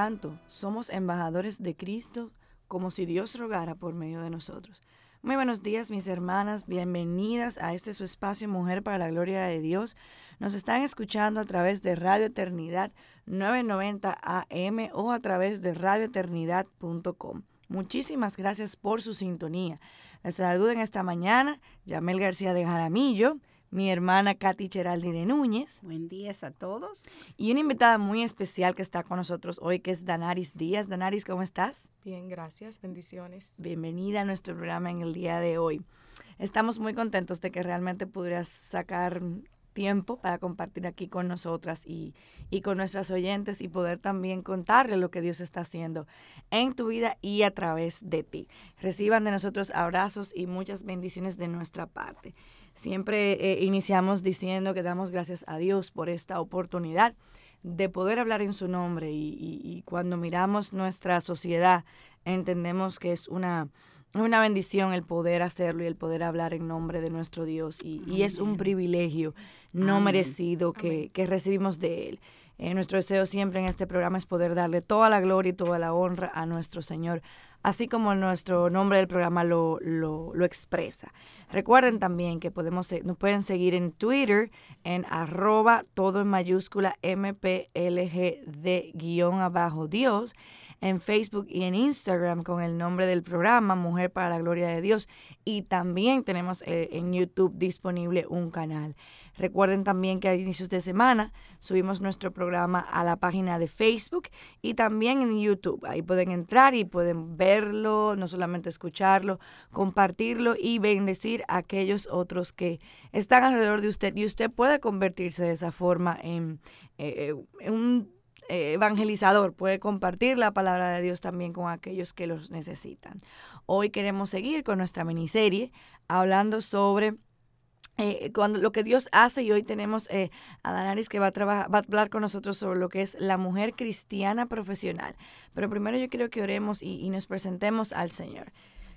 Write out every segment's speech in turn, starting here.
Tanto, somos embajadores de Cristo como si Dios rogara por medio de nosotros. Muy buenos días, mis hermanas. Bienvenidas a este su espacio Mujer para la Gloria de Dios. Nos están escuchando a través de Radio Eternidad 990 AM o a través de radioeternidad.com. Muchísimas gracias por su sintonía. Les saludo en esta mañana Yamel García de Jaramillo mi hermana Katy Cheraldi de Núñez. Buen día a todos. Y una invitada muy especial que está con nosotros hoy, que es Danaris Díaz. Danaris, ¿cómo estás? Bien, gracias. Bendiciones. Bienvenida a nuestro programa en el día de hoy. Estamos muy contentos de que realmente pudieras sacar tiempo para compartir aquí con nosotras y, y, con nuestras oyentes y poder también contarle lo que Dios está haciendo en tu vida y a través de ti. Reciban de nosotros abrazos y muchas bendiciones de nuestra parte. Siempre eh, iniciamos diciendo que damos gracias a Dios por esta oportunidad de poder hablar en su nombre y, cuando miramos nuestra sociedad entendemos que es una, una bendición el poder hacerlo y el poder hablar en nombre de nuestro Dios y, es un privilegio no merecido que, que, recibimos de Él. Eh, nuestro deseo siempre en este programa es poder darle toda la gloria y toda la honra a nuestro Señor, así como nuestro nombre del programa lo, lo, expresa. Recuerden también que podemos, nos pueden seguir en Twitter en arroba todo en mayúscula MPLGD guion abajo Dios en Facebook y en Instagram con el nombre del programa Mujer para la Gloria de Dios. Y también tenemos eh, en YouTube disponible un canal. Recuerden también que a inicios de semana subimos nuestro programa a la página de Facebook y también en YouTube. Ahí pueden entrar y pueden verlo, no solamente escucharlo, compartirlo y bendecir a aquellos otros que están alrededor de usted. Y usted puede convertirse de esa forma en, eh, en un eh, evangelizador, puede compartir la palabra de Dios también con aquellos que los necesitan. Hoy queremos seguir con nuestra miniserie hablando sobre eh, cuando, lo que Dios hace y hoy tenemos eh, a Danaris que va a, va a hablar con nosotros sobre lo que es la mujer cristiana profesional. Pero primero yo quiero que oremos y, nos presentemos al Señor.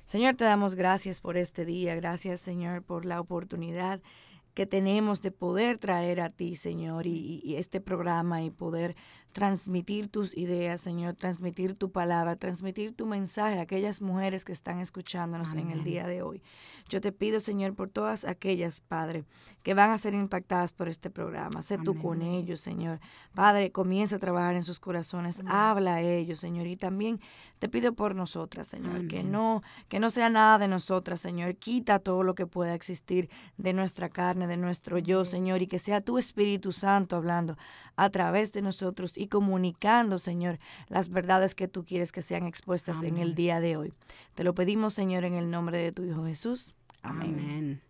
Señor, te damos gracias por este día, gracias Señor por la oportunidad que tenemos de poder traer a ti, Señor, y, este programa y poder transmitir tus ideas, Señor, transmitir tu palabra, transmitir tu mensaje a aquellas mujeres que están escuchándonos en el día de hoy. Yo te pido, Señor, por todas aquellas, Padre, que van a ser impactadas por este programa. Sé tú con ellos, Señor. Padre, comienza a trabajar en sus corazones, habla a ellos, Señor, y también te pido por nosotras, Señor, que no que no sea nada de nosotras, Señor. Quita todo lo que pueda existir de nuestra carne, de nuestro yo, Señor, y que sea tu Espíritu Santo hablando a través de nosotros y comunicando, Señor, las verdades que tú quieres que sean expuestas en el día de hoy. Te lo pedimos, Señor, en el nombre de tu Hijo Jesús. Amén.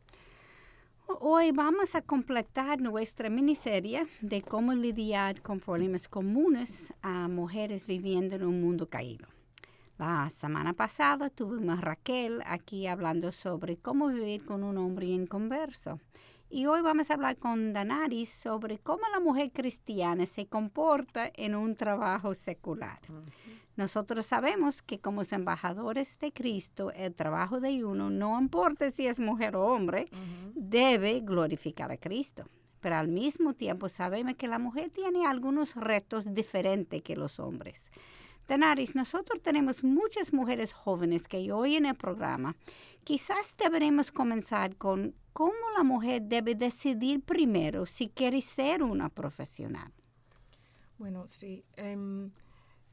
Hoy vamos a completar nuestra miniserie de cómo lidiar con problemas comunes a mujeres viviendo en un mundo caído. La semana pasada tuvimos a Raquel aquí hablando sobre cómo vivir con un hombre inconverso. Y hoy vamos a hablar con Danaris sobre cómo la mujer cristiana se comporta en un trabajo secular. Nosotros sabemos que como embajadores de Cristo, el trabajo de uno, no importa si es mujer o hombre, debe glorificar a Cristo. Pero al mismo tiempo sabemos que la mujer tiene algunos retos diferentes que los hombres. Danaris, nosotros tenemos muchas mujeres jóvenes que hoy en el programa. Quizás deberemos comenzar con cómo la mujer debe decidir primero si quiere ser una profesional. Bueno, sí. Em,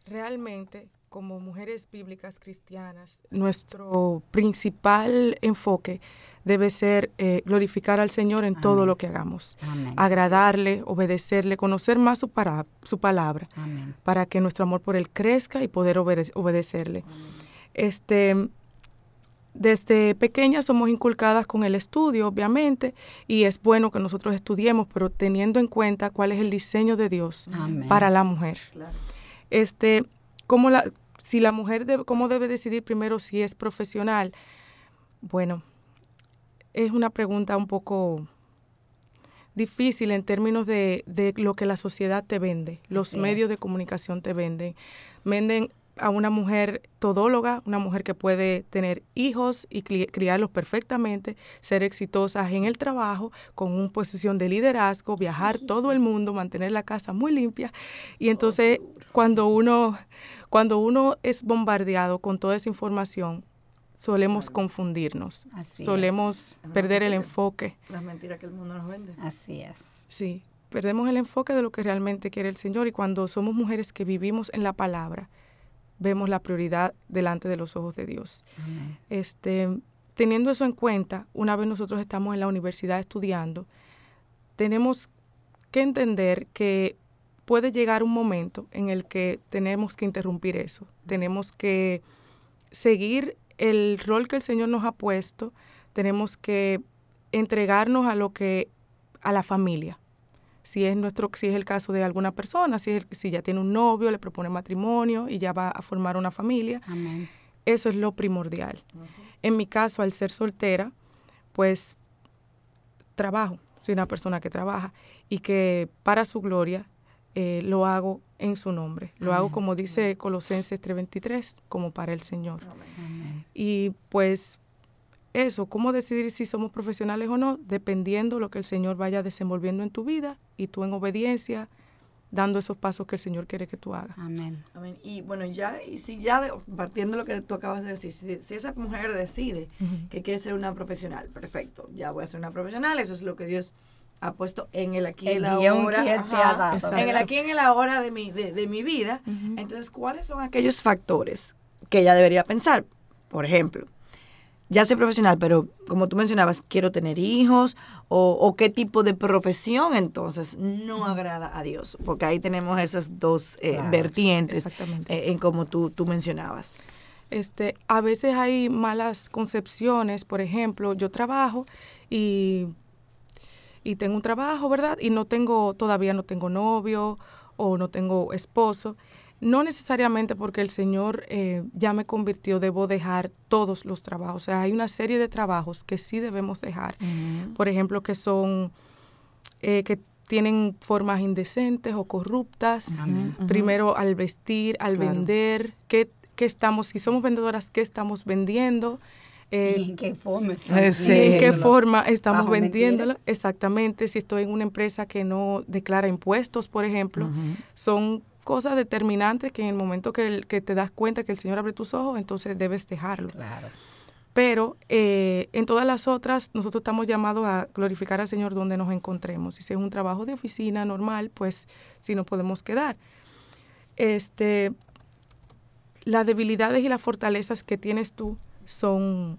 realmente, como mujeres bíblicas cristianas, nuestro principal enfoque debe ser eh, glorificar al Señor en todo lo que hagamos, agradarle, obedecerle, conocer más su, para, su palabra, para que nuestro amor por Él crezca y poder obedecerle. Este, desde pequeñas somos inculcadas con el estudio, obviamente, y es bueno que nosotros estudiemos, pero teniendo en cuenta cuál es el diseño de Dios para la mujer. Este, cómo la, si la mujer debe, cómo debe decidir primero si es profesional. Bueno, es una pregunta un poco difícil en términos de, de lo que la sociedad te vende, los medios de comunicación te venden. Venden a una mujer todóloga, una mujer que puede tener hijos y criarlos perfectamente, ser exitosas en el trabajo, con una posición de liderazgo, viajar todo el mundo, mantener la casa muy limpia. Y oh, entonces cuando uno, cuando uno es bombardeado con toda esa información, solemos confundirnos, solemos perder el enfoque. Las mentiras que el mundo nos vende. Así es. Sí, perdemos el enfoque de lo que realmente quiere el Señor y cuando somos mujeres que vivimos en la palabra, vemos la prioridad delante de los ojos de Dios. Este, teniendo eso en cuenta, una vez nosotros estamos en la universidad estudiando, tenemos que entender que puede llegar un momento en el que tenemos que interrumpir eso. Tenemos que seguir el rol que el Señor nos ha puesto, tenemos que entregarnos a lo que a la familia si es nuestro si es el caso de alguna persona, si, es, si ya tiene un novio, le propone matrimonio y ya va a formar una familia. Eso es lo primordial. En mi caso, al ser soltera, pues trabajo, soy una persona que trabaja y que para su gloria eh, lo hago en su nombre. Lo hago como dice Colosenses 3:23, como para el Señor. Y pues eso, cómo decidir si somos profesionales o no, dependiendo lo que el Señor vaya desenvolviendo en tu vida y tú en obediencia, dando esos pasos que el Señor quiere que tú hagas. Amén. Amén. Y bueno, ya, y si ya, partiendo de lo que tú acabas de decir, si, esa mujer decide que quiere ser una profesional, perfecto, ya voy a ser una profesional, eso es lo que Dios ha puesto en el aquí y en la ahora. en el aquí y en el ahora de mi, de, mi vida. Entonces, ¿cuáles son aquellos factores que ella debería pensar? Por ejemplo, ya soy profesional, pero como tú mencionabas, quiero tener hijos o, qué tipo de profesión entonces no agrada a Dios, porque ahí tenemos esas dos eh, vertientes eh, en como tú, tú mencionabas. Este, a veces hay malas concepciones, por ejemplo, yo trabajo y, y tengo un trabajo, ¿verdad? Y no tengo, todavía no tengo novio o no tengo esposo no necesariamente porque el Señor eh, ya me convirtió, debo dejar todos los trabajos. O sea, hay una serie de trabajos que sí debemos dejar. Por ejemplo, que son, eh, que tienen formas indecentes o corruptas. Primero al vestir, al vender, ¿qué, estamos, si somos vendedoras, qué estamos vendiendo? Eh, ¿Y en qué forma estamos, en qué forma estamos vendiéndola? Exactamente. Si estoy en una empresa que no declara impuestos, por ejemplo, son cosas determinantes que en el momento que, que, te das cuenta que el Señor abre tus ojos, entonces debes dejarlo. Claro. Pero eh, en todas las otras, nosotros estamos llamados a glorificar al Señor donde nos encontremos. Si es un trabajo de oficina normal, pues sí nos podemos quedar. Este, las debilidades y las fortalezas que tienes tú son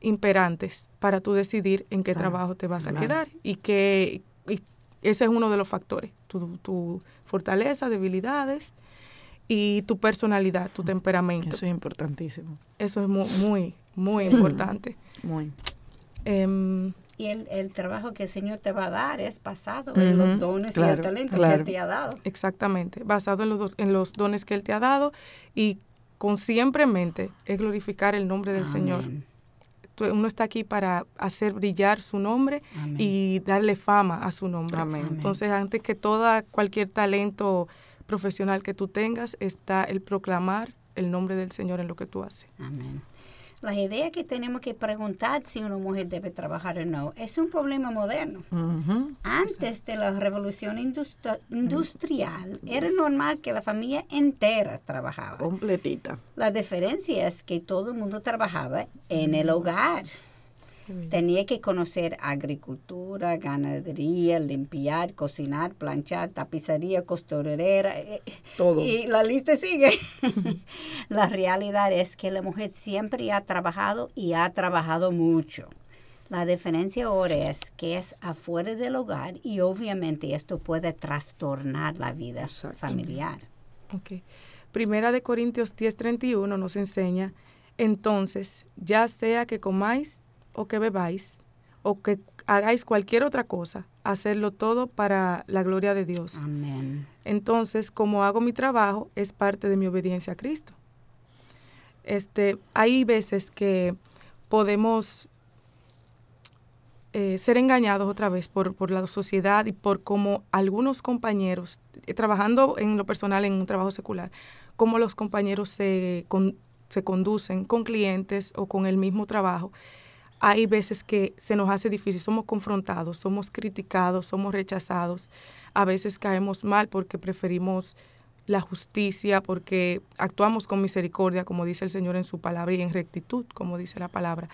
imperantes para tú decidir en qué trabajo te vas a quedar y que ese es uno de los factores. Tu, tu, fortaleza, debilidades y tu personalidad, tu temperamento. Eso es importantísimo. Eso es muy, muy, muy importante. Muy. Em, y el, el, trabajo que el Señor te va a dar es basado en los dones y el talento que Él te ha dado. Exactamente, basado en los, en los dones que Él te ha dado y con siempre en mente es glorificar el nombre del Señor. Uno está aquí para hacer brillar su nombre y darle fama a su nombre. Entonces, antes que toda cualquier talento profesional que tú tengas, está el proclamar el nombre del Señor en lo que tú haces. Amén. La idea que tenemos que preguntar si una mujer debe trabajar o no es un problema moderno. Antes de la revolución industrial era normal que la familia entera trabajaba. Completita. La diferencia es que todo el mundo trabajaba en el hogar. Tenía que conocer agricultura, ganadería, limpiar, cocinar, planchar, tapicería, costurera. Eh, Todo. Y la lista sigue. la realidad es que la mujer siempre ha trabajado y ha trabajado mucho. La diferencia ahora es que es afuera del hogar y obviamente esto puede trastornar la vida familiar. Okay. Primera de Corintios 10:31 nos enseña entonces, ya sea que comáis o que bebáis, o que hagáis cualquier otra cosa, hacerlo todo para la gloria de Dios. Amén. Entonces, como hago mi trabajo, es parte de mi obediencia a Cristo. Este, hay veces que podemos eh, ser engañados otra vez por, por, la sociedad y por cómo algunos compañeros, eh, trabajando en lo personal en un trabajo secular, cómo los compañeros se, se conducen con clientes o con el mismo trabajo hay veces que se nos hace difícil, somos confrontados, somos criticados, somos rechazados, a veces caemos mal porque preferimos la justicia, porque actuamos con misericordia, como dice el Señor en su palabra, y en rectitud, como dice la palabra.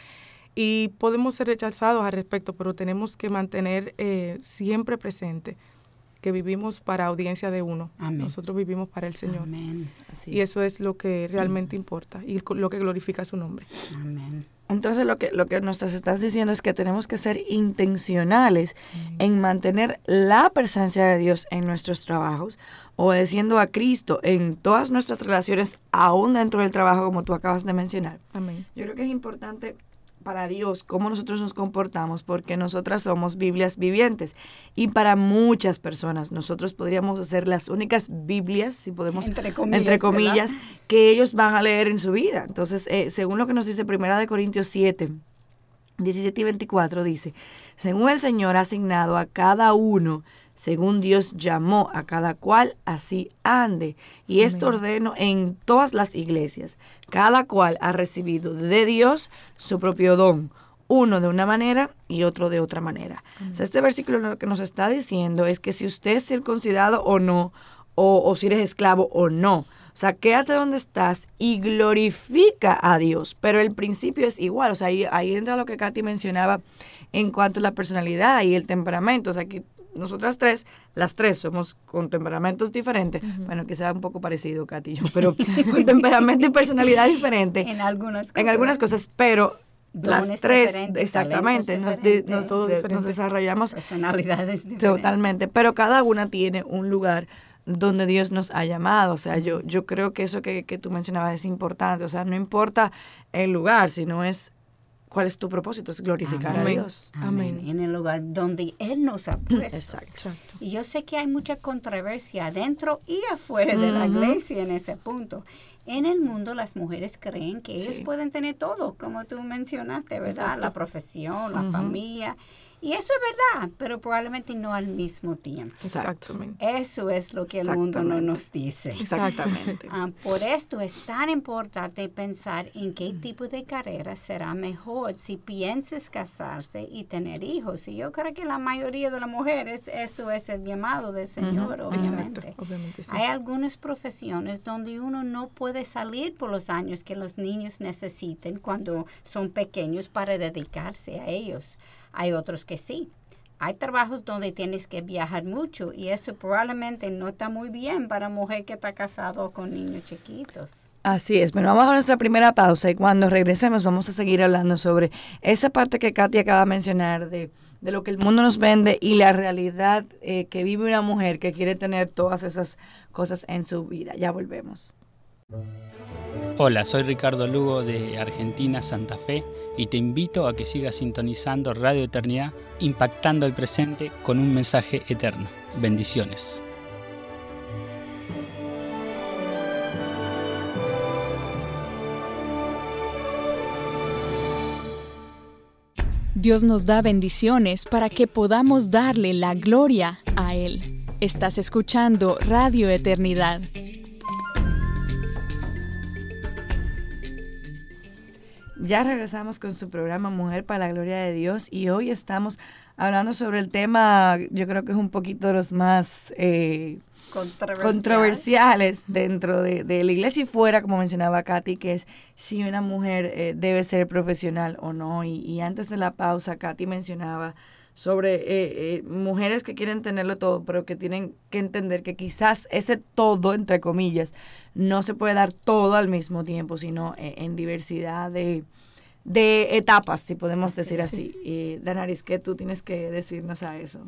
Y podemos ser rechazados al respecto, pero tenemos que mantener eh, siempre presente que vivimos para audiencia de uno. Nosotros vivimos para el Señor. Y eso es lo que realmente importa y lo que glorifica su nombre. Amén. Entonces lo que, lo que nos estás diciendo es que tenemos que ser intencionales en mantener la presencia de Dios en nuestros trabajos, obedeciendo a Cristo en todas nuestras relaciones, aún dentro del trabajo, como tú acabas de mencionar. Amén. Yo creo que es importante para Dios cómo nosotros nos comportamos, porque nosotras somos Biblias vivientes. Y para muchas personas, nosotros podríamos ser las únicas Biblias, si podemos, entre comillas, entre comillas que ellos van a leer en su vida. Entonces, eh, según lo que nos dice Primera de Corintios 7, 17 y 24, dice, según el Señor ha asignado a cada uno, según Dios llamó a cada cual, así ande. Y esto ordeno en todas las iglesias. Cada cual ha recibido de Dios su propio don, uno de una manera y otro de otra manera. este versículo lo que nos está diciendo es que si usted es circuncidado o no, o, si eres esclavo o no, o sea, quédate donde estás y glorifica a Dios. Pero el principio es igual. O sea, ahí, ahí entra lo que Katy mencionaba en cuanto a la personalidad y el temperamento. O sea, que nosotras tres, las tres somos con temperamentos diferentes. Bueno, que sea un poco parecido, Katy y yo, pero con temperamento y personalidad diferente. En algunas cosas. En algunas cosas, pero las tres, exactamente, nos, nos, desarrollamos personalidades diferentes. Totalmente, pero cada una tiene un lugar donde Dios nos ha llamado. O sea, yo, yo creo que eso que, que tú mencionabas es importante. O sea, no importa el lugar, sino es ¿Cuál es tu propósito? Es glorificar a Dios. Amén. En el lugar donde Él nos ha puesto. Exacto. Y yo sé que hay mucha controversia dentro y afuera de la iglesia en ese punto. En el mundo las mujeres creen que ellos pueden tener todo, como tú mencionaste, ¿verdad? La profesión, la familia. Y eso es verdad, pero probablemente no al mismo tiempo. Exactamente. Eso es lo que el mundo no nos dice. Exactamente. Ah, por esto es tan importante pensar en qué tipo de carrera será mejor si pienses casarse y tener hijos. Y yo creo que la mayoría de las mujeres eso es el llamado del Señor, obviamente. Hay algunas profesiones donde uno no puede salir por los años que los niños necesiten cuando son pequeños para dedicarse a ellos. Hay otros que sí. Hay trabajos donde tienes que viajar mucho y eso probablemente no está muy bien para mujer que está casado con niños chiquitos. Así es. Bueno, vamos a nuestra primera pausa y cuando regresemos vamos a seguir hablando sobre esa parte que Katy acaba de mencionar de, de lo que el mundo nos vende y la realidad eh, que vive una mujer que quiere tener todas esas cosas en su vida. Ya volvemos. Hola, soy Ricardo Lugo de Argentina, Santa Fe y te invito a que sigas sintonizando Radio Eternidad, impactando el presente con un mensaje eterno. Bendiciones. Dios nos da bendiciones para que podamos darle la gloria a Él. Estás escuchando Radio Eternidad. Ya regresamos con su programa Mujer para la Gloria de Dios y hoy estamos hablando sobre el tema, yo creo que es un poquito de los más eh, controversiales dentro de, la iglesia y fuera, como mencionaba Katy, que es si una mujer eh, debe ser profesional o no. Y, y, antes de la pausa, Katy mencionaba sobre eh, mujeres que quieren tenerlo todo, pero que tienen que entender que quizás ese todo, entre comillas, no se puede dar todo al mismo tiempo, sino eh, en diversidad de, etapas, si podemos decir así. Y Danaris, ¿qué tú tienes que decirnos a eso?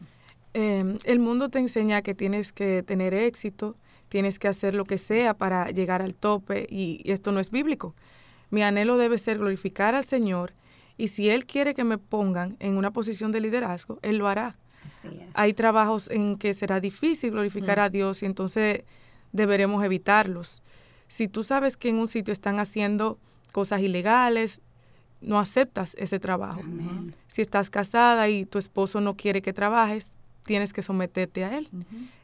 Em, el mundo te enseña que tienes que tener éxito, tienes que hacer lo que sea para llegar al tope y, esto no es bíblico. Mi anhelo debe ser glorificar al Señor y si Él quiere que me pongan en una posición de liderazgo, Él lo hará. Hay trabajos en que será difícil glorificar a Dios y entonces deberemos evitarlos. Si tú sabes que en un sitio están haciendo cosas ilegales, no aceptas ese trabajo. Si estás casada y tu esposo no quiere que trabajes, tienes que someterte a él.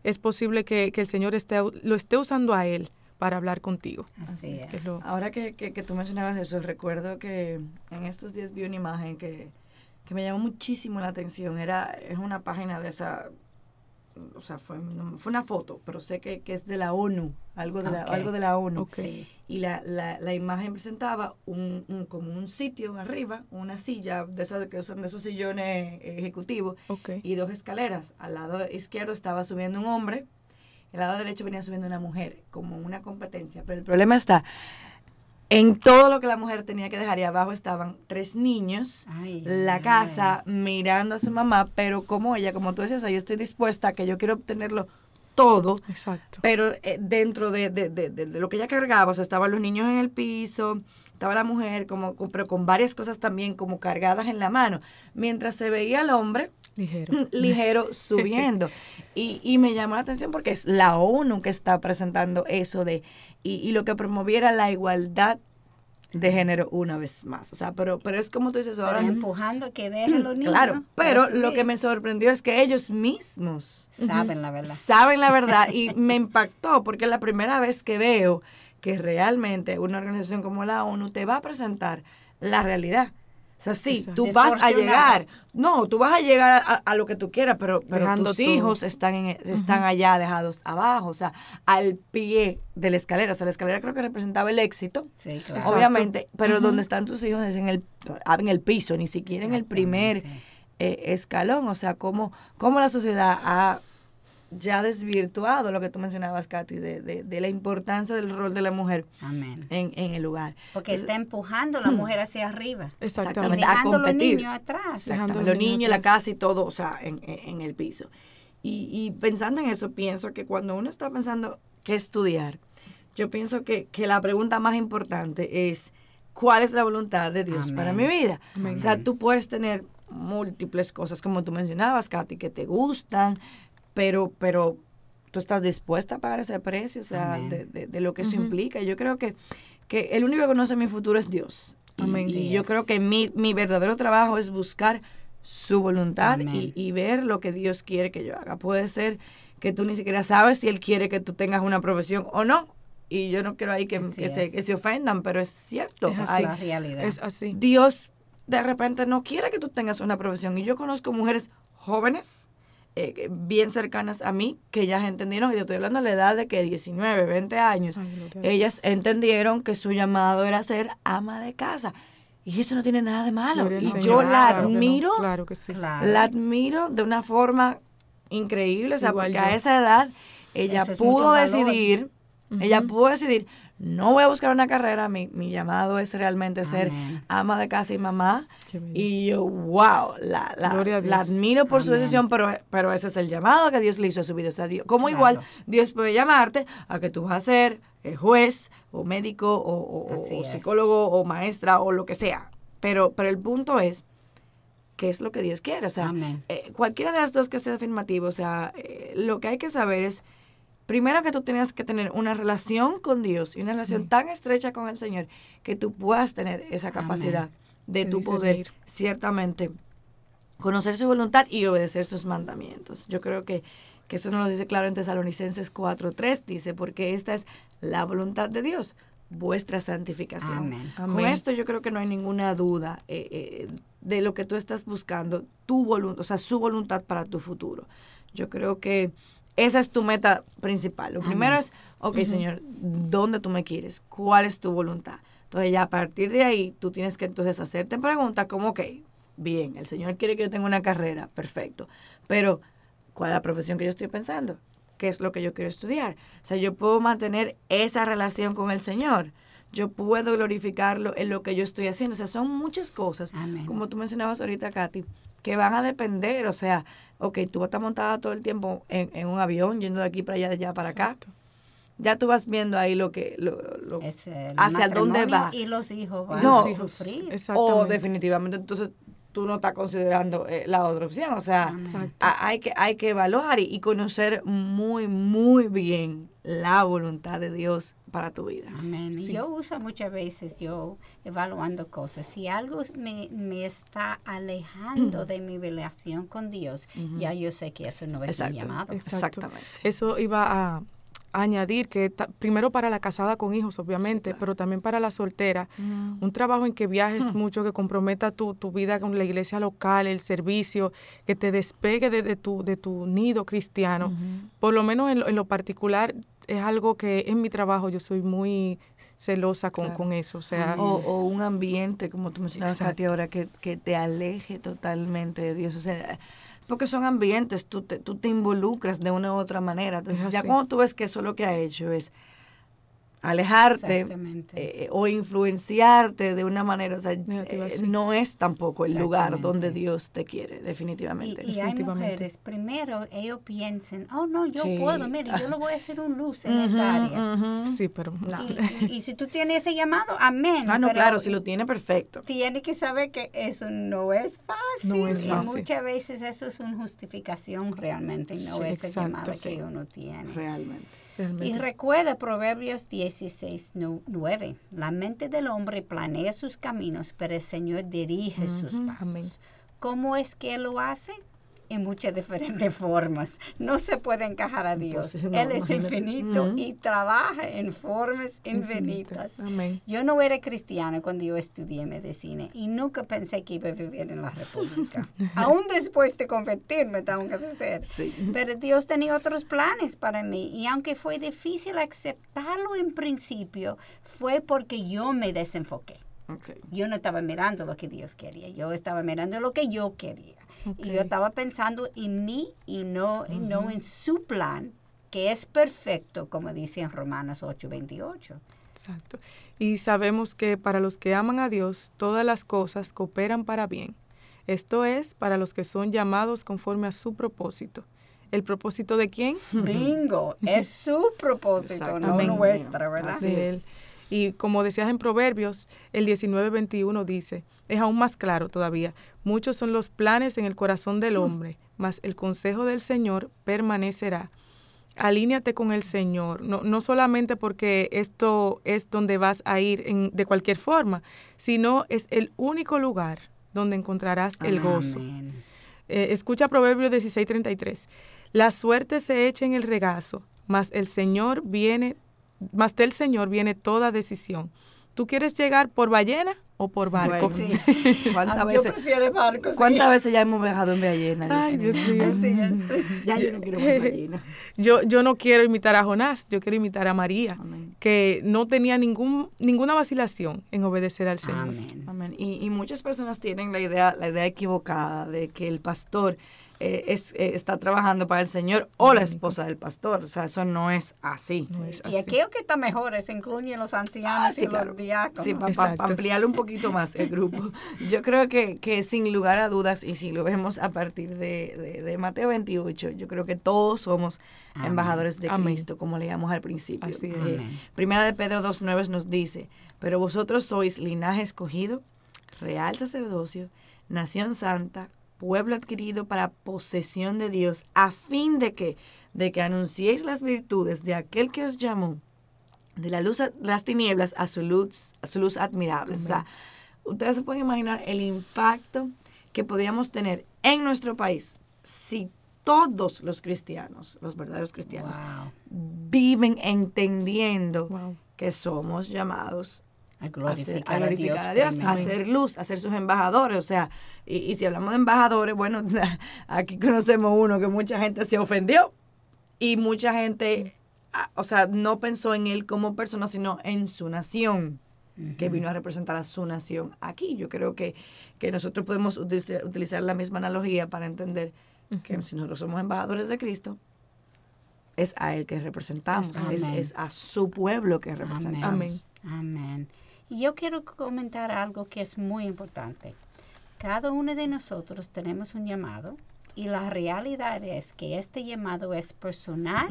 Es posible que, el Señor esté, lo esté usando a él para hablar contigo. Así es. Ahora que, que, tú mencionabas eso, recuerdo que en estos días vi una imagen que, que me llamó muchísimo la atención. Era, es una página de esa o sea, fue, fue una foto, pero sé que, es de la ONU, algo de la, algo de la ONU. Y la, la, la, imagen presentaba un, un, como un sitio arriba, una silla de esas que usan de esos sillones ejecutivos y dos escaleras. Al lado izquierdo estaba subiendo un hombre, al lado derecho venía subiendo una mujer, como una competencia. Pero el problema está en todo lo que la mujer tenía que dejar y abajo estaban tres niños, la casa, mirando a su mamá, pero como ella, como tú decías, yo estoy dispuesta a que yo quiero obtenerlo todo, Exacto. pero eh, dentro de, de, de, de, lo que ella cargaba, o sea, estaban los niños en el piso, estaba la mujer, como, pero con varias cosas también como cargadas en la mano, mientras se veía al hombre ligero, ligero subiendo. y, y me llamó la atención porque es la ONU que está presentando eso de y, y lo que promoviera la igualdad de género una vez más. O sea, pero, pero es como tú dices ahora. empujando que dejen los niños. Claro, pero lo que me sorprendió es que ellos mismos saben la verdad. Saben la verdad y me impactó porque es la primera vez que veo que realmente una organización como la ONU te va a presentar la realidad. O sea, sí, tú vas a llegar. No, tú vas a llegar a, lo que tú quieras, pero, pero tus hijos están, en, están allá dejados abajo, o sea, al pie de la escalera. O sea, la escalera creo que representaba el éxito, sí, claro. obviamente, pero donde están tus hijos es en el, en el piso, ni siquiera en el primer eh, escalón. O sea, cómo, cómo la sociedad ha ya desvirtuado lo que tú mencionabas, Katy, de, de, la importancia del rol de la mujer En, en el lugar. Porque está empujando a la mujer hacia arriba. Exactamente. Dejando a los niños atrás. Dejando los niños, la casa y todo, o sea, en, en el piso. Y, y, pensando en eso, pienso que cuando uno está pensando qué estudiar, yo pienso que, que la pregunta más importante es, ¿cuál es la voluntad de Dios para mi vida? O sea, tú puedes tener múltiples cosas, como tú mencionabas, Katy, que te gustan, pero, pero tú estás dispuesta a pagar ese precio, o sea, de, de, lo que eso implica. Yo creo que, que el único que conoce mi futuro es Dios. Y, yo creo que mi, mi, verdadero trabajo es buscar su voluntad y, y, ver lo que Dios quiere que yo haga. Puede ser que tú ni siquiera sabes si Él quiere que tú tengas una profesión o no. Y yo no quiero ahí que, que se, que se, ofendan, pero es cierto. Es así. la realidad. Es así. Dios de repente no quiere que tú tengas una profesión. Y yo conozco mujeres jóvenes eh, bien cercanas a mí, que ellas entendieron, y yo estoy hablando de la edad de que 19, 20 años, ellas entendieron que su llamado era ser ama de casa. Y eso no tiene nada de malo. Y yo la admiro, claro que sí. la admiro de una forma increíble, o sea, porque a esa edad ella pudo decidir, ella pudo decidir, no voy a buscar una carrera, mi, mi llamado es realmente ser ama de casa y mamá. Y yo, wow, la, la, admiro por su decisión, pero, pero ese es el llamado que Dios le hizo a su vida. O sea, Dios, como igual Dios puede llamarte a que tú vas a ser eh, juez o médico o, psicólogo o maestra o lo que sea. Pero, pero el punto es qué es lo que Dios quiere. O sea, eh, cualquiera de las dos que sea afirmativo, o sea, eh, lo que hay que saber es primero que tú tienes que tener una relación con Dios y una relación tan estrecha con el Señor que tú puedas tener esa capacidad de tu poder ciertamente conocer su voluntad y obedecer sus mandamientos. Yo creo que, que eso nos lo dice claro en Tesalonicenses 4.3, dice, porque esta es la voluntad de Dios, vuestra santificación. Con esto yo creo que no hay ninguna duda eh, eh, de lo que tú estás buscando, tu voluntad, o sea, su voluntad para tu futuro. Yo creo que esa es tu meta principal. Lo primero es, ok, Señor, ¿dónde tú me quieres? ¿Cuál es tu voluntad? Entonces ya a partir de ahí tú tienes que entonces hacerte preguntas como, ok, bien, el Señor quiere que yo tenga una carrera, perfecto, pero ¿cuál es la profesión que yo estoy pensando? ¿Qué es lo que yo quiero estudiar? O sea, yo puedo mantener esa relación con el Señor. Yo puedo glorificarlo en lo que yo estoy haciendo. O sea, son muchas cosas, como tú mencionabas ahorita, Katy, que van a depender, o sea, ok, tú vas a estar montada todo el tiempo en, un avión, yendo de aquí para allá, de allá para acá. ya tú vas viendo ahí lo que, lo, lo- hacia dónde va. Y los hijos van No. a sufrir. O definitivamente, entonces tú no estás considerando eh, la otra opción. O sea, a- hay, que, hay que evaluar y, y conocer muy, muy bien la voluntad de Dios para tu vida. Amén. Sí. Yo uso muchas veces, yo evaluando cosas. Si algo me, me está alejando de mi relación con Dios, ya yo sé que eso no es Exacto. mi llamado. Exacto. Exactamente. Eso iba a, a añadir que primero para la casada con hijos, obviamente, pero también para la soltera, un trabajo en que viajes mucho, que comprometa tu, tu vida con la iglesia local, el servicio, que te despegue de, de tu, de tu nido cristiano. Por lo menos en lo, en lo particular es algo que en mi trabajo yo soy muy celosa con, Claro. con eso. O sea, O, o un ambiente, como tú mencionabas. Katy, ahora que, que te aleje totalmente de Dios. O sea, porque son ambientes, tú te, tú te involucras de una u otra manera. Entonces, Es ya cuando tú ves que eso lo que ha hecho es alejarte eh, o influenciarte de una manera, o sea, Negativa, eh, no es tampoco el lugar donde. Dios te quiere, definitivamente. y hay definitivamente. mujeres, primero ellos piensan, oh no, yo Sí. puedo, mire, yo lo voy a hacer un luz en esa área. sí, pero Y, y- y si tú tienes ese llamado, amén. Ah, no, pero claro, si lo tiene, perfecto. Tiene que saber que eso no es fácil. No es y muchas veces eso es una justificación realmente, no Sí, es el exacto, llamado sí. que uno tiene. Realmente. Y recuerda Proverbios 16, no- 9. La mente del hombre planea sus caminos, pero el Señor dirige sus pasos. amén. ¿Cómo es que lo hace? En muchas diferentes formas. No se puede encajar a Dios. Imposible, no, Él es imagínate. infinito y trabaja en formas infinitas. Amén. Yo no era cristiana cuando yo estudié medicina y nunca pensé que iba a vivir en la República. Aún después de convertirme, tengo que decir. Sí. Pero Dios tenía otros planes para mí y aunque fue difícil aceptarlo en principio, fue porque yo me desenfoqué. Yo no estaba mirando lo que Dios quería, yo estaba mirando lo que yo quería. Y yo estaba pensando en mí y no, y no en su plan, que es perfecto, como dice en Romanos 8:28. Exacto. Y sabemos que para los que aman a Dios, todas las cosas cooperan para bien. Esto es para los que son llamados conforme a su propósito. ¿El propósito de quién? Bingo, es su propósito, no nuestra, ¿verdad? Así es. Y como decías en Proverbios, el 19:21 dice, es aún más claro todavía, muchos son los planes en el corazón del hombre, mas el consejo del Señor permanecerá. Alíñate con el Señor, no, no solamente porque esto es donde vas a ir en- de cualquier forma, sino es el único lugar donde encontrarás el gozo. Eh, escucha Proverbios 16:33. La suerte se echa en el regazo, mas el Señor viene, mas del Señor viene toda decisión. ¿Tú quieres llegar por ballena o por barco? Bueno. Sí. ¿Cuántas Ah, veces, Yo prefiero. ¿Cuántas veces ya hemos viajado en ballena? Ay, Dios mío. Sí, sí. Ya yo no quiero más ballena. Yo, yo no quiero imitar a Jonás, yo quiero imitar a María, Amén. que no tenía ningún, ninguna vacilación en obedecer al Señor. Amén. Amén. Y, y muchas personas tienen la idea, la idea equivocada de que el pastor eh, es, eh, está trabajando para el Señor o la esposa del pastor. O sea, eso no es así. No es Y así. aquello que está mejor es incluyen los ancianos Ah, sí, y claro. los diáconos. Sí, para Exacto. ampliarlo un poquito más el grupo. Yo creo que, que sin lugar a dudas, y si lo vemos a partir de, de- de Mateo 28, yo creo que todos somos Amén. embajadores de Amén. Cristo, como leíamos al principio. Así Eh, es. Amén. Primera de Pedro 2.9 nos dice, pero vosotros sois linaje escogido, real sacerdocio, nación santa, pueblo adquirido para posesión de Dios, a fin de que, de que anunciéis las virtudes de aquel que os llamó de la luz a- las tinieblas a su luz, a su luz admirable. O sea, ustedes se pueden imaginar el impacto que podríamos tener en nuestro país si todos los cristianos, los verdaderos cristianos, Wow. viven entendiendo Wow. que somos llamados A glorificar a a, glorificar a Dios. Dios, a primero. hacer luz, a ser sus embajadores. O sea, y, y si hablamos de embajadores, bueno, aquí conocemos uno que mucha gente se ofendió y mucha gente, ah, o sea, no pensó en él como persona, sino en su nación que vino a representar a su nación aquí. Yo creo que, que nosotros podemos utilizar, utilizar la misma analogía para entender que si nosotros somos embajadores de Cristo, es a Él que representamos, es, es a su pueblo que representamos. Amén. Amén. Y yo quiero comentar algo que es muy importante. Cada uno de nosotros tenemos un llamado Y la realidad es que este llamado es personal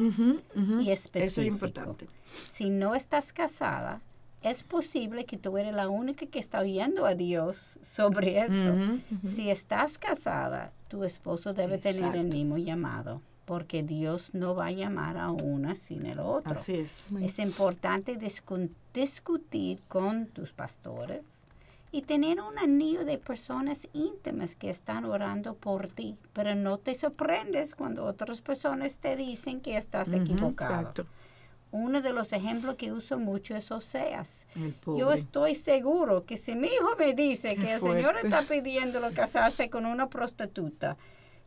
y específico. Eso es importante. Si no estás casada, es posible que tú eres la única que está oyendo a Dios sobre esto. Si estás casada, tu esposo debe tener el mismo llamado, porque Dios no va a llamar a una sin el otro. Así es. Es importante discu- discutir con tus pastores y tener un anillo de personas íntimas que están orando por ti, pero no te sorprendes cuando otras personas te dicen que estás equivocado. Exacto. Uno de los ejemplos que uso mucho es Oseas. El Yo estoy seguro que si mi hijo me dice Qué que el Señor está pidiéndolo casarse con una prostituta,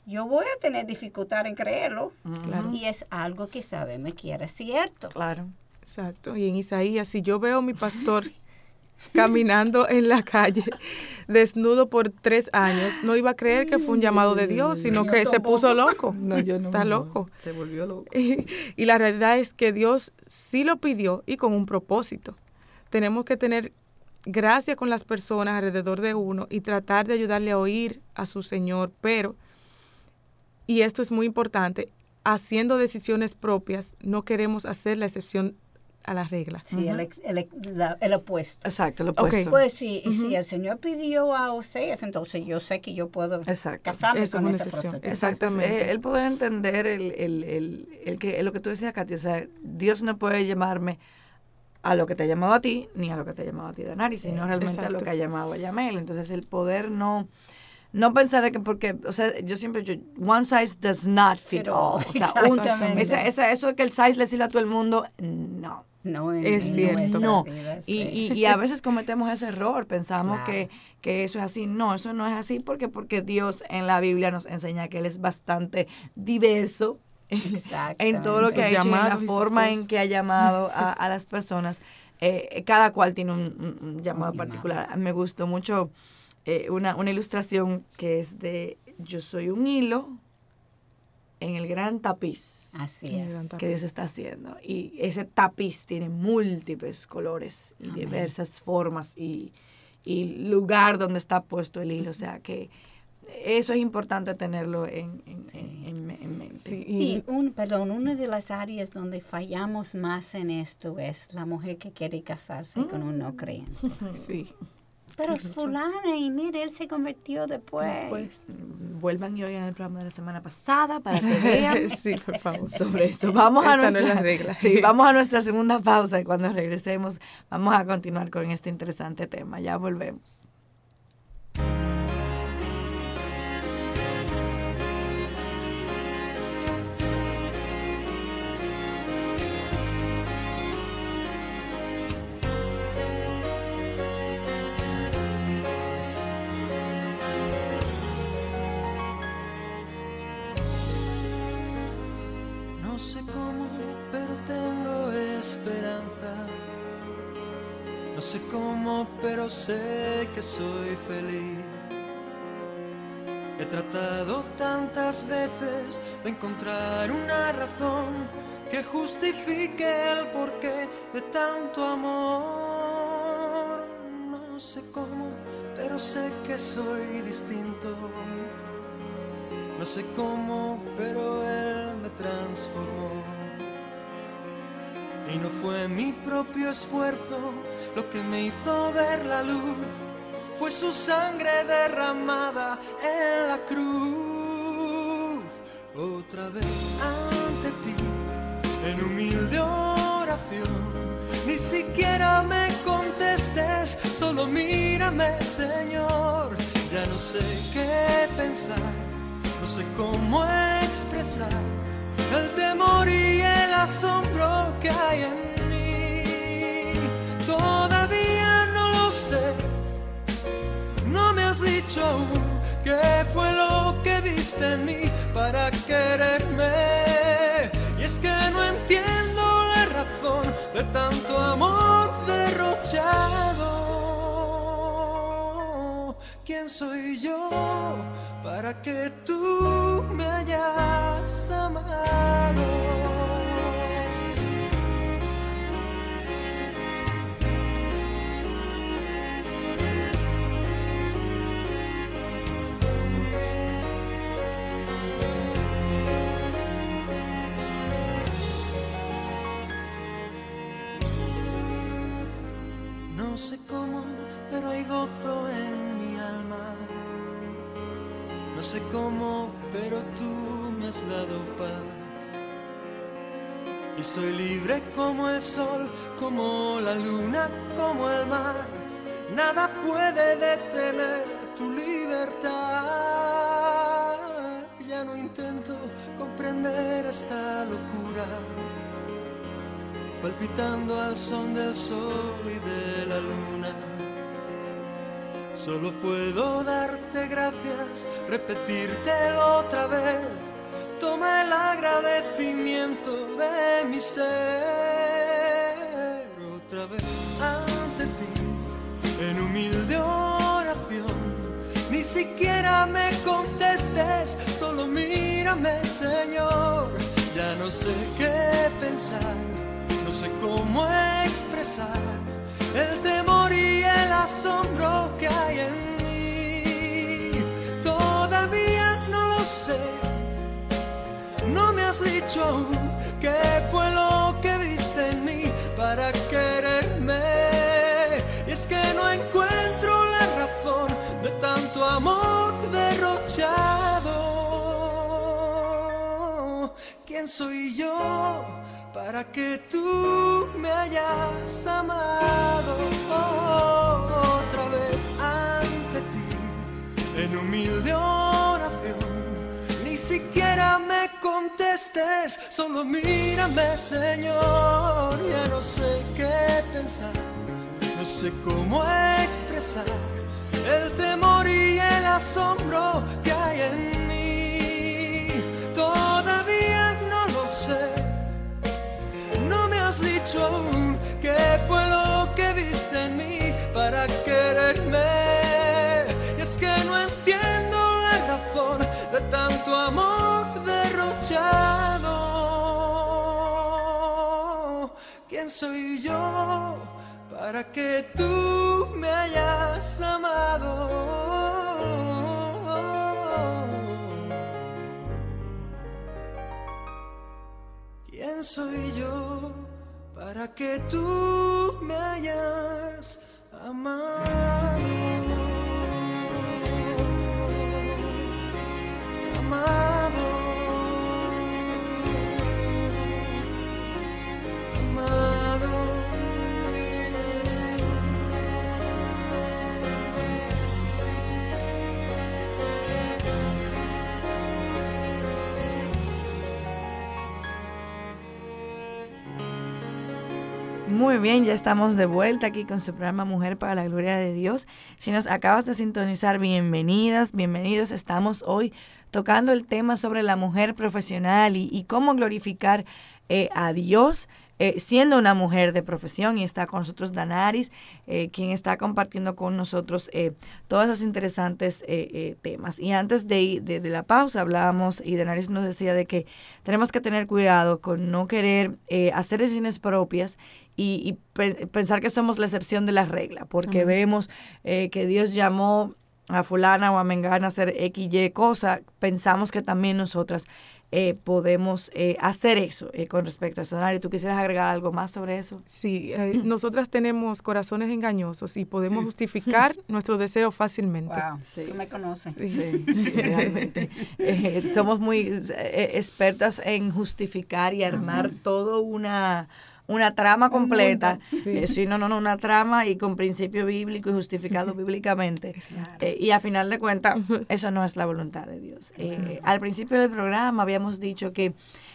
yo voy a tener dificultad en creerlo. Claro. Y es algo que sabemos que era cierto. Claro. Exacto. Y en Isaías, si yo veo a mi pastor caminando en la calle desnudo por tres años, no iba a creer que fue un llamado de Dios, sino Yo que se puso loco. No, yo no. Está loco. Se volvió loco. Y la realidad es que Dios sí lo pidió y con un propósito. Tenemos que tener gracia con las personas alrededor de uno y tratar de ayudarle a oír a su Señor, pero, y esto es muy importante, haciendo decisiones propias, no queremos hacer la excepción a la regla. Sí, el, ex- el ex- la- el opuesto. Exacto, Ok. opuesto. Pues sí, y si el Señor pidió a Oseas, entonces yo sé que yo puedo Exacto. casarme Eso es con una esa prostituta. Exactamente. Eh, Él poder entender el, el, el, el que, lo que tú decías, Katy. O sea, Dios no puede llamarme a lo que te ha llamado a ti, ni a lo que te ha llamado a ti, Danari, sino realmente a lo que ha llamado a Yamel. Entonces, el poder no... No pensar de que porque, o sea, yo siempre, yo, one size does not fit all. O sea, un- esa- esa- eso de que el size le sirve a todo el mundo, no. No, en, Es cierto. No, vidas, y, sí. y, y a veces cometemos ese error, pensamos Claro. que, que eso es así. No, eso no es así porque, porque Dios en la Biblia nos enseña que Él es bastante diverso en todo lo que ha hecho, y en la forma en que ha llamado a, a las personas. Eh, cada cual tiene un, un- un llamado Un llamado. particular. Me gustó mucho eh, una, una ilustración que es de yo soy un hilo en el gran tapiz Así Sí, es. gran que Dios está haciendo. Y ese tapiz tiene múltiples colores y diversas formas y, y lugar donde está puesto el hilo. O sea que eso es importante tenerlo en, en, en- en- en mente. Sí, Y y un, perdón, una de las áreas donde fallamos más en esto es la mujer que quiere casarse con un no creyente. sí. Pero es fulana y mire, él se convirtió después. Después. Vuelvan y oigan el programa de la semana pasada para que vean sí, por favor. sobre eso. Vamos a Esa no es nuestra la regla. Sí, vamos a nuestra segunda pausa y cuando regresemos vamos a continuar con este interesante tema. Ya volvemos. Pero sé que soy feliz. He tratado tantas veces de encontrar una razón que justifique el porqué de tanto amor. No sé cómo, pero sé que soy distinto. No sé cómo, pero Él me transformó. Y no fue mi propio esfuerzo lo que me hizo ver la luz. Fue su sangre derramada en la cruz. Otra vez ante ti, en humilde oración. Ni siquiera me contestes, solo mírame, Señor. Ya no sé qué pensar no sé cómo expresar el temor y el asombro que hay en mí. Todavía no lo sé, no me has dicho aún qué fue lo que viste en mí para quererme. Y es que no entiendo la razón de tanto amor derrochado. ¿Quién soy yo para que tú me hayas amado. No sé cómo, pero hay gozo en sé cómo, pero tú me has dado paz. Y soy libre como el sol, como la luna, como el mar. Nada puede detener tu libertad. Ya no intento comprender esta locura palpitando al son del sol y de la luna. Solo puedo darte gracias, repetírtelo otra vez. Toma el agradecimiento de mi ser otra vez ante ti en humilde oración. Ni siquiera me contestes, solo mírame, Señor. Ya no sé qué pensar no sé cómo expresar el temor y el asombro que hay en mí. Todavía no lo sé, no me has dicho qué fue lo que viste en mí para quererme. Y es que no encuentro la razón de tanto amor derrochado. ¿Quién soy yo? Para que tú me hayas amado otra vez ante ti en humilde oración. Ni siquiera me contestes, solo mírame, Señor. Ya no sé qué pensar, no sé cómo expresar el temor y el asombro que hay en mí. Aún qué fue lo que viste en mí para quererme. Y es que no entiendo la razón de tanto amor derrochado. ¿Quién soy yo para que tú me hayas amado? ¿Quién soy yo? Para que tú me hayas amado. Amado. Muy bien, ya estamos de vuelta aquí con su programa Mujer para la Gloria de Dios. Si nos acabas de sintonizar, bienvenidas, bienvenidos. Estamos hoy tocando el tema sobre la mujer profesional y, cómo glorificar eh, a Dios eh, siendo una mujer de profesión y está con nosotros Danaris, eh, quien está compartiendo con nosotros eh, todos esos interesantes temas. Y antes de, de, la pausa hablábamos y Danaris nos decía de que tenemos que tener cuidado con no querer hacer decisiones propias y, pensar que somos la excepción de la regla, porque vemos que Dios llamó a fulana o a mengana a hacer X, Y cosa, pensamos que también nosotras eh, podemos eh, hacer eso eh, con respecto a eso. Dani, ¿tú quisieras agregar algo más sobre eso? Sí, nosotras tenemos corazones engañosos y podemos justificar nuestro deseo fácilmente. Wow, sí. tú me conoces. Sí, sí realmente. somos muy expertas en justificar y armar todo una una trama completa. Eh, sí. no, no, no, una trama y con principio bíblico y justificado bíblicamente. Eh, y a final de cuentas, eso no es la voluntad de Dios. Eh, al principio del programa habíamos dicho que,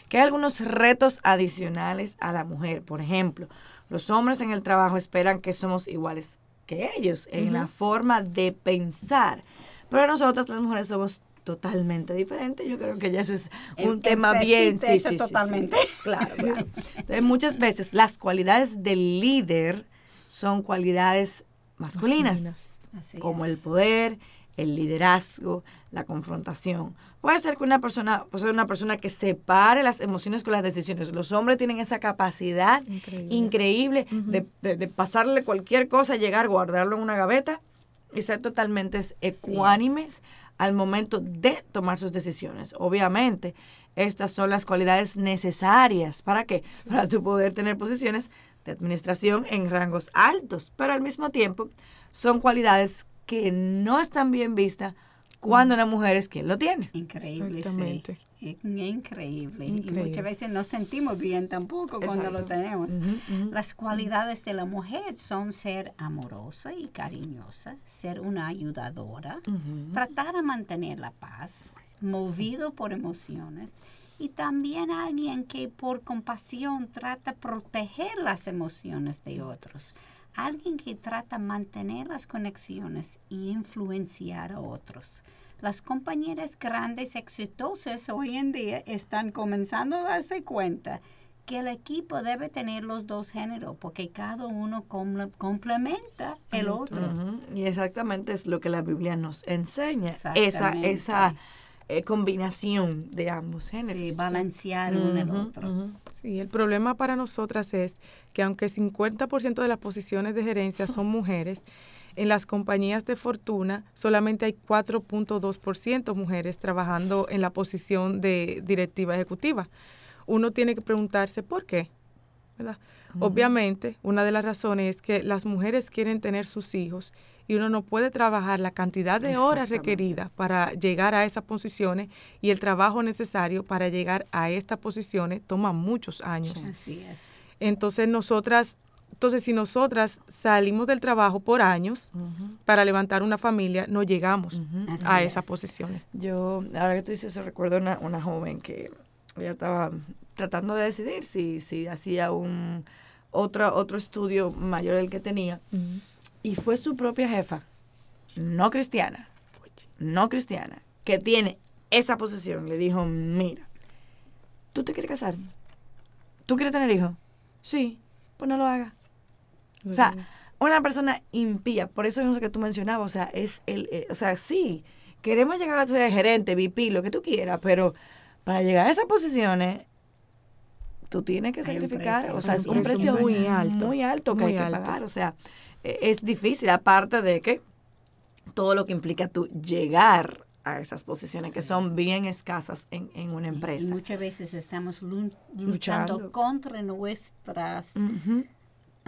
que hay algunos retos adicionales a la mujer. Por ejemplo, los hombres en el trabajo esperan que somos iguales que ellos en la forma de pensar. Pero nosotras las mujeres somos totalmente diferente. Yo creo que ya eso es un tema bien. Sí, sí, totalmente. claro, Entonces, muchas veces las cualidades del líder son cualidades masculinas, como el poder, el liderazgo, la confrontación. Puede ser que una persona, puede ser una persona que separe las emociones con las decisiones. Los hombres tienen esa capacidad increíble, de, de, pasarle cualquier cosa, llegar, guardarlo en una gaveta y ser totalmente ecuánimes al momento de tomar sus decisiones. Obviamente, estas son las cualidades necesarias. ¿Para qué? Para tu poder tener posiciones de administración en rangos altos, pero al mismo tiempo son cualidades que no están bien vistas cuando una mujer es quien lo tiene. Increíble, Exactamente. sí. Es Increíble. Y Increíble. muchas veces no sentimos bien tampoco cuando lo Exacto. tenemos. Ujú, ujú. Las cualidades de la mujer son ser amorosa y cariñosa, ser una ayudadora, Ujú. tratar de mantener la paz, movido por emociones y también alguien que por compasión trata de proteger las emociones de otros. Alguien que trata de mantener las conexiones y influenciar a otros. Las compañeras grandes exitosas hoy en día están comenzando a darse cuenta que el equipo debe tener los dos géneros porque cada uno comple- complementa el otro. Y exactamente es lo que la Biblia nos enseña, esa, esa eh, combinación de ambos géneros. Sí, balancear uno el Ujú, otro. Sí, el problema para nosotras es que aunque 50% de las posiciones de gerencia son mujeres, en las compañías de fortuna solamente hay 4.2% mujeres trabajando en la posición de directiva ejecutiva. Uno tiene que preguntarse por qué. ¿verdad? Obviamente, una de las razones es que las mujeres quieren tener sus hijos y uno no puede trabajar la cantidad de horas requeridas para llegar a esas posiciones y el trabajo necesario para llegar a estas posiciones toma muchos años. Así es. Entonces, nosotras, entonces si nosotras salimos del trabajo por años para levantar una familia, no llegamos a es. esas posiciones. Yo, ahora que tú dices eso, recuerdo una, una joven que ella estaba tratando de decidir si, si hacía un otro, otro estudio mayor del que tenía. Y fue su propia jefa, no cristiana, no cristiana, que tiene esa posición. Le dijo, mira, ¿tú te quieres casar? ¿Tú quieres tener hijos? Sí, pues no lo hagas. O sea, una persona impía, por eso es lo que tú mencionabas, o sea, es el, eh, o sea, sí, queremos llegar a ser gerente, VP, lo que tú quieras, pero para llegar a esas posiciones, tú tienes que sacrificar, o sea, es un precio muy alto, muy alto que muy hay que alto. pagar, o sea, es difícil, aparte de que todo lo que implica tú llegar a esas posiciones que son bien escasas en, en una Y empresa. muchas veces estamos lu- luchando, Luchando. contra nuestras.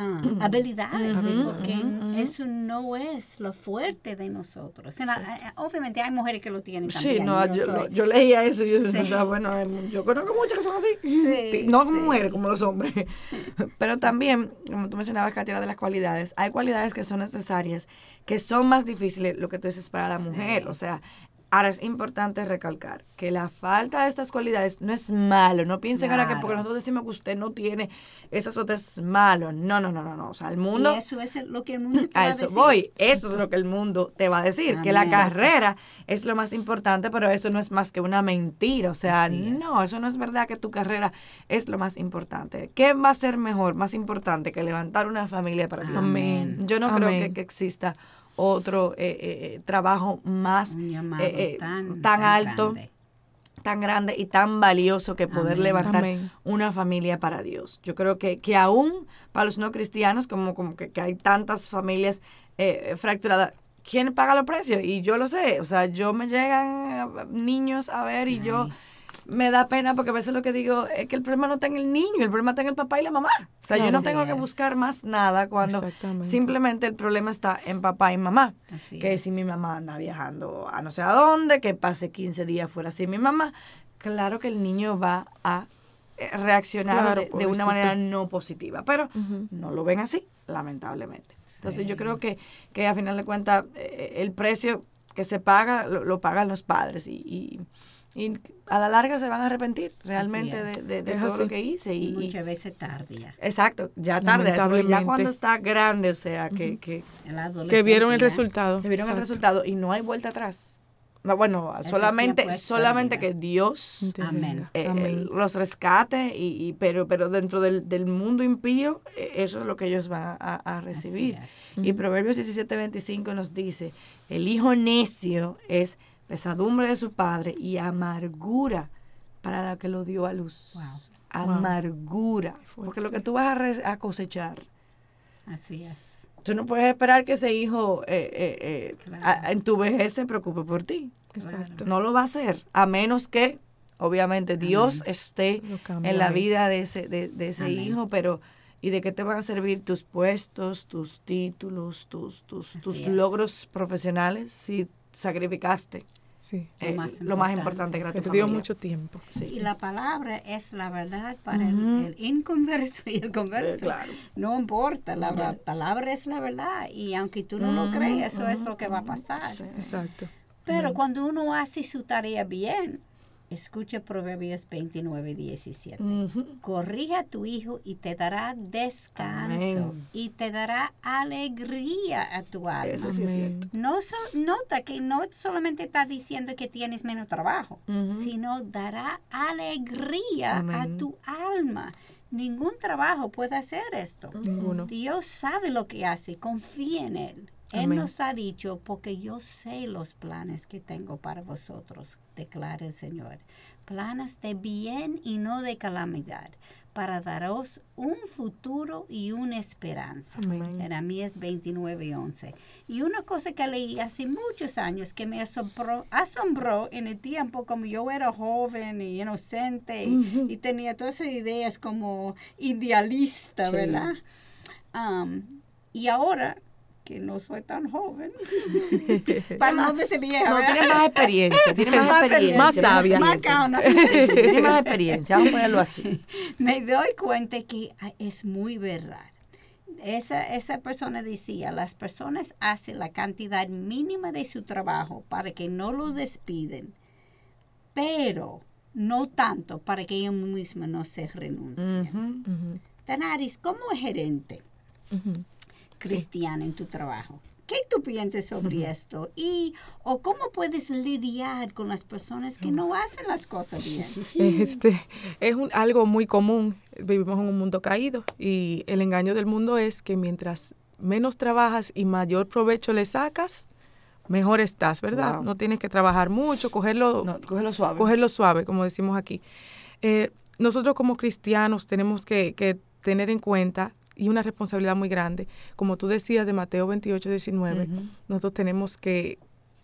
Ah, habilidades, Ujú, porque eso no es lo fuerte de nosotros. O sea, eh, obviamente hay mujeres que lo tienen también. Sí, no, yo yo, estoy- lo- yo leía eso y yo Sí. pensaba, bueno, yo conozco muchas que son así. Sí, no como sí. mujeres, como los hombres. Pero también, como tú mencionabas, Katia, de las cualidades, hay cualidades que son necesarias, que son más difíciles, lo que tú dices, para la mujer. O sea, ahora es importante recalcar que la falta de estas cualidades no es malo. No piensen ahora que porque nosotros decimos que usted no tiene esas otras es malo. No, no, no, no, no. O sea, el mundo... Y eso es lo que el mundo te va A a eso decir. voy. Eso es lo que el mundo te va a decir. Que la carrera es lo más importante, pero eso no es más que una mentira. O sea, Así no, eso no es verdad que tu carrera es lo más importante. ¿Qué va a ser mejor, más importante que levantar una familia para Dios? Amén. Yo no creo que exista otro eh, eh, eh, trabajo más eh, eh, tan, tan alto, grande. tan grande y tan valioso que poder Amén. levantar Amén. una familia para Dios. Yo creo que, que aún para los no cristianos, como, como que, que hay tantas familias eh, fracturadas, ¿quién paga los precios? Y yo lo sé, o sea, yo me llegan niños a ver y yo. Me da pena porque a veces lo que digo es que el problema no está en el niño, el problema está en el papá y la mamá. O sea, yo no tengo que buscar más nada cuando simplemente el problema está en papá y mamá. Así que es. si mi mamá anda viajando a no sé a dónde, que pase 15 días fuera sin mi mamá, claro que el niño va a eh, reaccionar Claro, de, una manera no positiva, pero no lo ven así, lamentablemente. Entonces yo creo que, que a final de cuentas eh, el precio que se paga lo, lo pagan los padres y, y, y a la larga se van a arrepentir realmente de, de- todo lo que hice. Y, muchas veces tarde ya. exacto, ya tarde, ya cuando está grande, o sea, que, que, Que vieron el resultado. que vieron el resultado y no hay vuelta atrás. No, bueno, solamente, solamente que Dios Intervenga. eh, Amén. los rescate, y, y- pero, pero dentro del, del mundo impío, eh, eso es lo que ellos van a, a recibir. Y Proverbios 17, 25 nos dice, el hijo necio es pesadumbre de su padre y amargura para la que lo dio a luz. Wow. Amargura. Porque lo que tú vas a, re- a cosechar, Así es. Tú no puedes esperar que ese hijo eh, eh, eh, Claro. a- en tu vejez se preocupe por ti. Exacto. No lo va a hacer, a menos que, obviamente, Dios esté en la vida de ese, de, de ese Amén. hijo, pero ¿Y de qué te van a servir tus puestos, tus títulos, tus, tus, tus es. logros profesionales si sacrificaste Sí. Lo eh, más lo más importante. que Te dio familia? mucho tiempo. Sí, Y sí. la palabra es la verdad para el- inconverso y el converso. Eh, claro. No importa, la palabra es la verdad. Y aunque tú no lo Ujú, crees, eso es lo que va a pasar. sí. Exacto. Pero cuando uno hace su tarea bien, escucha Proverbios 29, 17. Ujú. Corrige a tu hijo y te dará descanso Amén. y te dará alegría a tu alma. Eso sí es cierto. No so- nota que no solamente está diciendo que tienes menos trabajo, sino dará alegría a tu alma. Ningún trabajo puede hacer esto. Ninguno. Dios sabe lo que hace, confía en Él. Él Amén. nos ha dicho, porque yo sé los planes que tengo para vosotros, declara el Señor. Planes de bien y no de calamidad, para daros un futuro y una esperanza. Amén. Jeremías 29 y 11. Y una cosa que leí hace muchos años que me asombró, asombró en el tiempo como yo era joven y inocente y, y tenía todas esas ideas como idealista, Sí. ¿verdad? Y ahora que no soy tan joven, para no decir vieja, No, ¿verdad? tiene más experiencia, tiene más Más experiencia. Más tiene sabia. Más experiencia. caona. Tiene más experiencia, vamos a ponerlo así. me doy cuenta que es muy verdad. Esa, esa persona decía, las personas hacen la cantidad mínima de su trabajo para que no lo despiden, pero no tanto para que ellos mismos no se renuncien. Ujú. Ujú, Tanaris, como gerente. Cristiano en tu trabajo, ¿qué tú piensas sobre esto? Y, o cómo puedes lidiar con las personas que no hacen las cosas bien? Este, es un, algo muy común. Vivimos en un mundo caído y el engaño del mundo es que mientras menos trabajas y mayor provecho le sacas, mejor estás, ¿verdad? Wow. No tienes que trabajar mucho, cogerlo, No, cógelo suave. cogerlo suave, como decimos aquí. Eh, nosotros como cristianos tenemos que, que tener en cuenta y una responsabilidad muy grande. Como tú decías de Mateo 28, 19, Ujú. nosotros tenemos que,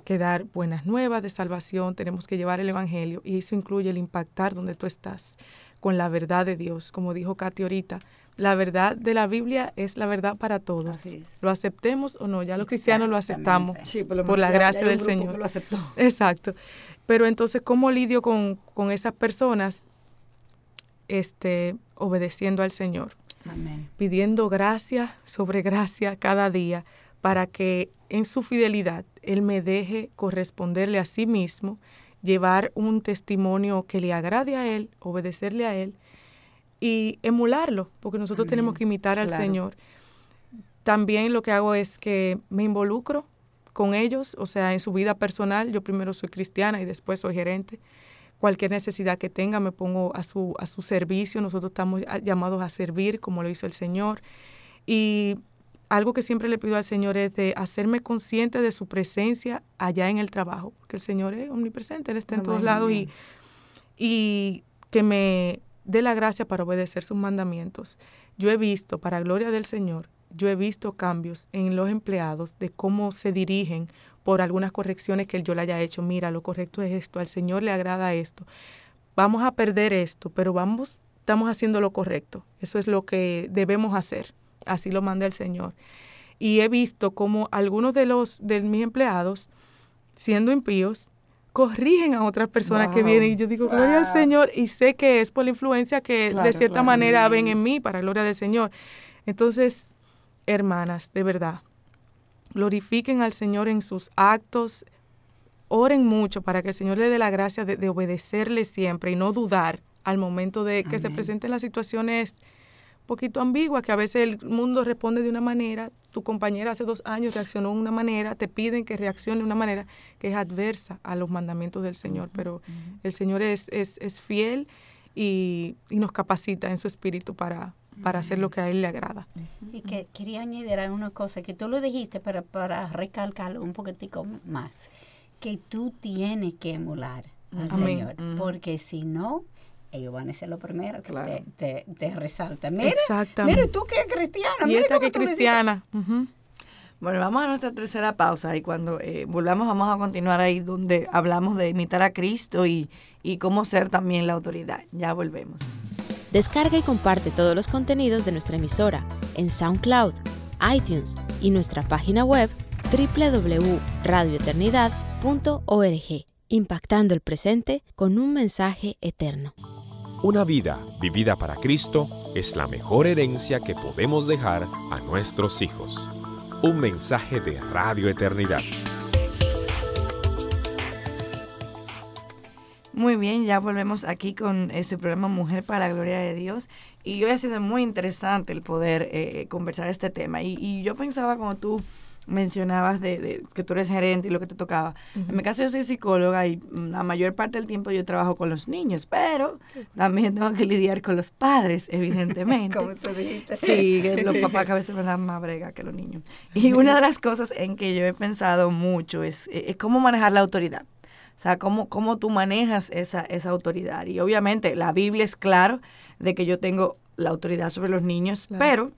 que dar buenas nuevas de salvación, tenemos que llevar el Evangelio y eso incluye el impactar donde tú estás con la verdad de Dios. Como dijo Katy ahorita, la verdad de la Biblia es la verdad para todos. Lo aceptemos o no, ya los cristianos lo aceptamos. Sí, por, lo Por menos la gracia del Señor. que lo aceptó. Exacto. Pero entonces, ¿cómo lidio con, con esas personas este, obedeciendo al Señor? Amén. Pidiendo gracia sobre gracia cada día para que en su fidelidad Él me deje corresponderle a sí mismo, llevar un testimonio que le agrade a Él, obedecerle a Él y emularlo, porque nosotros Amén. tenemos que imitar al Claro. Señor. También lo que hago es que me involucro con ellos, o sea, en su vida personal. Yo primero soy cristiana y después soy gerente. Cualquier necesidad que tenga me pongo a su, a su servicio. Nosotros estamos a- llamados a servir como lo hizo el Señor. Y algo que siempre le pido al Señor es de hacerme consciente de su presencia allá en el trabajo, porque el Señor es omnipresente, Él está en todos lados y, y que me dé la gracia para obedecer sus mandamientos. Yo he visto, para gloria del Señor, yo he visto cambios en los empleados de cómo se dirigen por algunas correcciones que yo le haya hecho. Mira, lo correcto es esto, al Señor le agrada esto. Vamos a perder esto, pero vamos, estamos haciendo lo correcto. Eso es lo que debemos hacer. Así lo manda el Señor. Y he visto cómo algunos de los de mis empleados, siendo impíos, corrigen a otras personas que vienen y yo digo, gloria al. Señor, y sé que es por la influencia que Claro, de cierta claro. manera ven en mí, para gloria del Señor. Entonces, hermanas, de verdad, glorifiquen al Señor en sus actos, oren mucho para que el Señor le dé la gracia de, de obedecerle siempre y no dudar al momento de que se presenten las situaciones poquito ambiguas, que a veces el mundo responde de una manera, tu compañera hace dos años reaccionó de una manera, te piden que reaccione de una manera que es adversa a los mandamientos del Señor, pero el Señor es, es, es fiel y, y nos capacita en su espíritu para, para hacer lo que a Él le agrada. Y que quería añadir a una cosa que tú lo dijiste, pero para recalcarlo un poquitico más, que tú tienes que emular al Amén. Señor, porque si no, ellos van a ser lo primero que Claro. te, te, te resaltan. Mira, Exactamente. mira tú que es cristiana, y mira esta cómo que tú cristiana. Bueno, vamos a nuestra tercera pausa y cuando eh, volvamos vamos a continuar ahí donde hablamos de imitar a Cristo y, y cómo ser también la autoridad. Ya volvemos. Descarga y comparte todos los contenidos de nuestra emisora en SoundCloud, iTunes y nuestra página web www.radioeternidad.org, impactando el presente con un mensaje eterno. Una vida vivida para Cristo es la mejor herencia que podemos dejar a nuestros hijos. Un mensaje de Radio Eternidad. Muy bien, ya volvemos aquí con ese programa Mujer para la Gloria de Dios. Y hoy ha sido muy interesante el poder eh, conversar este tema. Y, y, yo pensaba, como tú mencionabas, de, que tú eres gerente y lo que te tocaba. En mi caso, yo soy psicóloga y la mayor parte del tiempo yo trabajo con los niños, pero también tengo que lidiar con los padres, evidentemente. Como tú dijiste. Sí, los papás que a veces me dan más brega que los niños. Y una de las cosas en que yo he pensado mucho es, es cómo manejar la autoridad. O sea, cómo, cómo tú manejas esa, esa autoridad. Y obviamente la Biblia es claro de que yo tengo la autoridad sobre los niños, claro. pero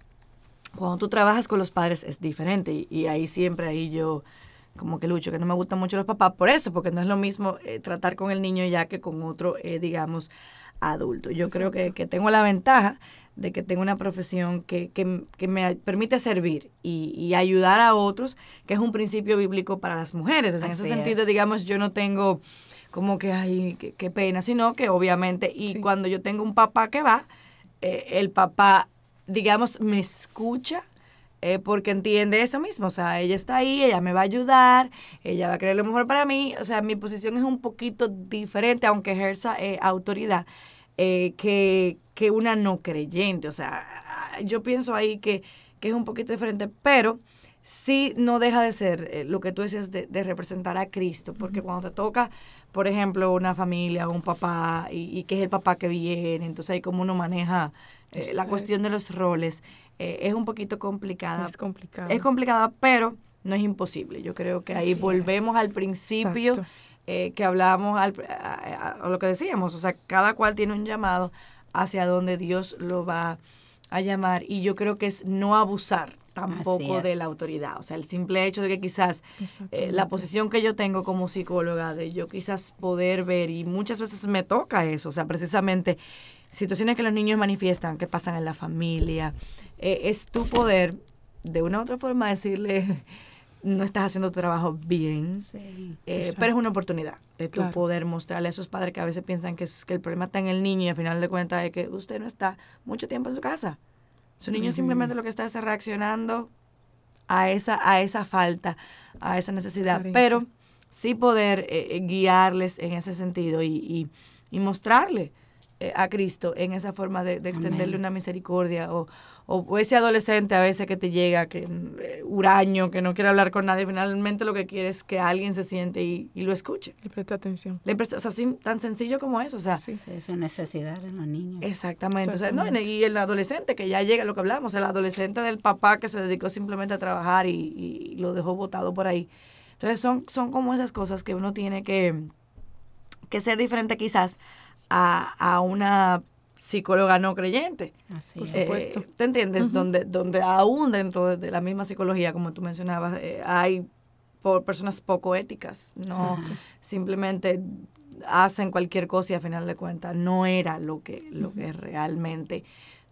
cuando tú trabajas con los padres es diferente. Y, y, ahí siempre, ahí yo como que lucho, que no me gustan mucho los papás por eso, porque no es lo mismo eh, tratar con el niño ya que con otro, eh, digamos, adulto. Yo Exacto. creo que, que tengo la ventaja de que tengo una profesión que, que, que me permite servir y, y, ayudar a otros, que es un principio bíblico para las mujeres. En ese sentido, es. digamos, yo no tengo como que, ay, qué, pena, sino que obviamente, y sí. cuando yo tengo un papá que va, eh, el papá, digamos, me escucha. Eh, porque entiende eso mismo, o sea, ella está ahí, ella me va a ayudar, ella va a querer lo mejor para mí, o sea, mi posición es un poquito diferente, aunque ejerza eh, autoridad, que, que una no creyente. O sea, yo pienso ahí que, que es un poquito diferente, pero sí no deja de ser eh, lo que tú decías de, de, representar a Cristo, porque uh -huh. cuando te toca, por ejemplo, una familia, un papá, y, y, que es el papá que viene, entonces ahí como uno maneja eh, la cuestión de los roles, eh, es un poquito complicada. Es complicada. Es complicada, pero no es imposible. Yo creo que ahí Así volvemos es. al principio que hablábamos, al, a, a, a, lo que decíamos, o sea, cada cual tiene un llamado hacia donde Dios lo va a llamar. Y yo creo que es no abusar tampoco de la autoridad, o sea, el simple hecho de que quizás eh, la posición que yo tengo como psicóloga, de yo quizás poder ver y muchas veces me toca eso, o sea, precisamente situaciones que los niños manifiestan, que pasan en la familia, eh, es tu poder de una u otra forma decirle no estás haciendo tu trabajo bien, sí, eh, pero es una oportunidad de claro. tu poder mostrarle a esos padres que a veces piensan que, es, que, el problema está en el niño y al final de cuentas es que usted no está mucho tiempo en su casa. Su niño uh -huh. simplemente lo que está es reaccionando a esa, a esa falta, a esa necesidad, Carencia. pero sí poder eh, eh, guiarles en ese sentido y, y, y mostrarle eh, a Cristo en esa forma de, de extenderle Amén. una misericordia o, o, ese adolescente a veces que te llega, que eh, huraño, que no quiere hablar con nadie, finalmente lo que quiere es que alguien se siente y, y lo escuche. Le preste atención. Le presta, o sea, así, tan sencillo como eso, o sea. Sí, sí, es una necesidad en los niños. Exactamente, exactamente. O sea, no, y el adolescente que ya llega, lo que hablamos, el adolescente del papá que se dedicó simplemente a trabajar y, y lo dejó botado por ahí. Entonces son, son como esas cosas que uno tiene que, que ser diferente quizás a, a una psicóloga no creyente. Así por supuesto. ¿Te entiendes? Uh -huh. donde, donde aún dentro de la misma psicología, como tú mencionabas, eh, hay por personas poco éticas, no simplemente hacen cualquier cosa y a final de cuentas no era lo que, lo uh -huh. que realmente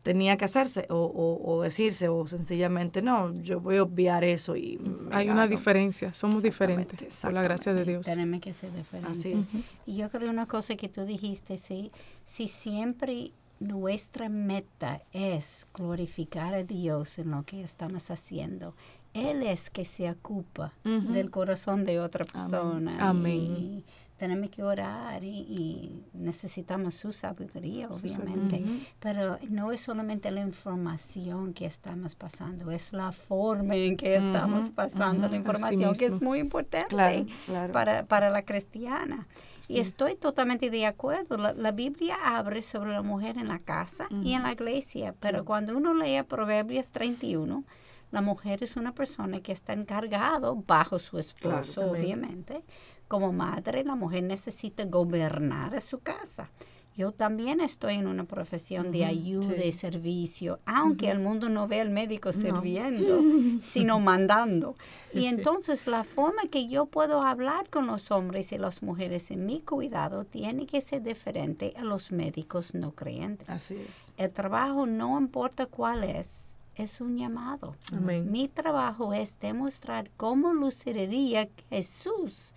tenía que hacerse o, o, o, decirse o sencillamente no, yo voy a obviar eso y hay una diferencia, somos diferentes por la gracia de Dios. Tenemos que ser diferentes. Así es. Uh -huh. Y yo creo una cosa que tú dijiste, sí, si siempre nuestra meta es glorificar a Dios en lo que estamos haciendo, Él es que se ocupa uh -huh. del corazón de otra persona. Amén. Y, tenemos que orar y, y necesitamos su sabiduría, obviamente. Uh -huh. Pero no es solamente la información que estamos pasando, es la forma en que estamos uh -huh. pasando uh -huh. la información, que es muy importante claro, claro. Para, para la cristiana. Sí. Y estoy totalmente de acuerdo. La, la, Biblia abre sobre la mujer en la casa y en la iglesia, pero sí. cuando uno lee Proverbios 31, la mujer es una persona que está encargado bajo su esposo, claro, obviamente como madre, la mujer necesita gobernar su casa. Yo también estoy en una profesión de ayuda y servicio, aunque el mundo no ve al médico sirviendo, sino mandando. Y entonces la forma que yo puedo hablar con los hombres y las mujeres en mi cuidado tiene que ser diferente a los médicos no creyentes. Así es. El trabajo, no importa cuál es, es un llamado. Mi trabajo es demostrar cómo luciría Jesús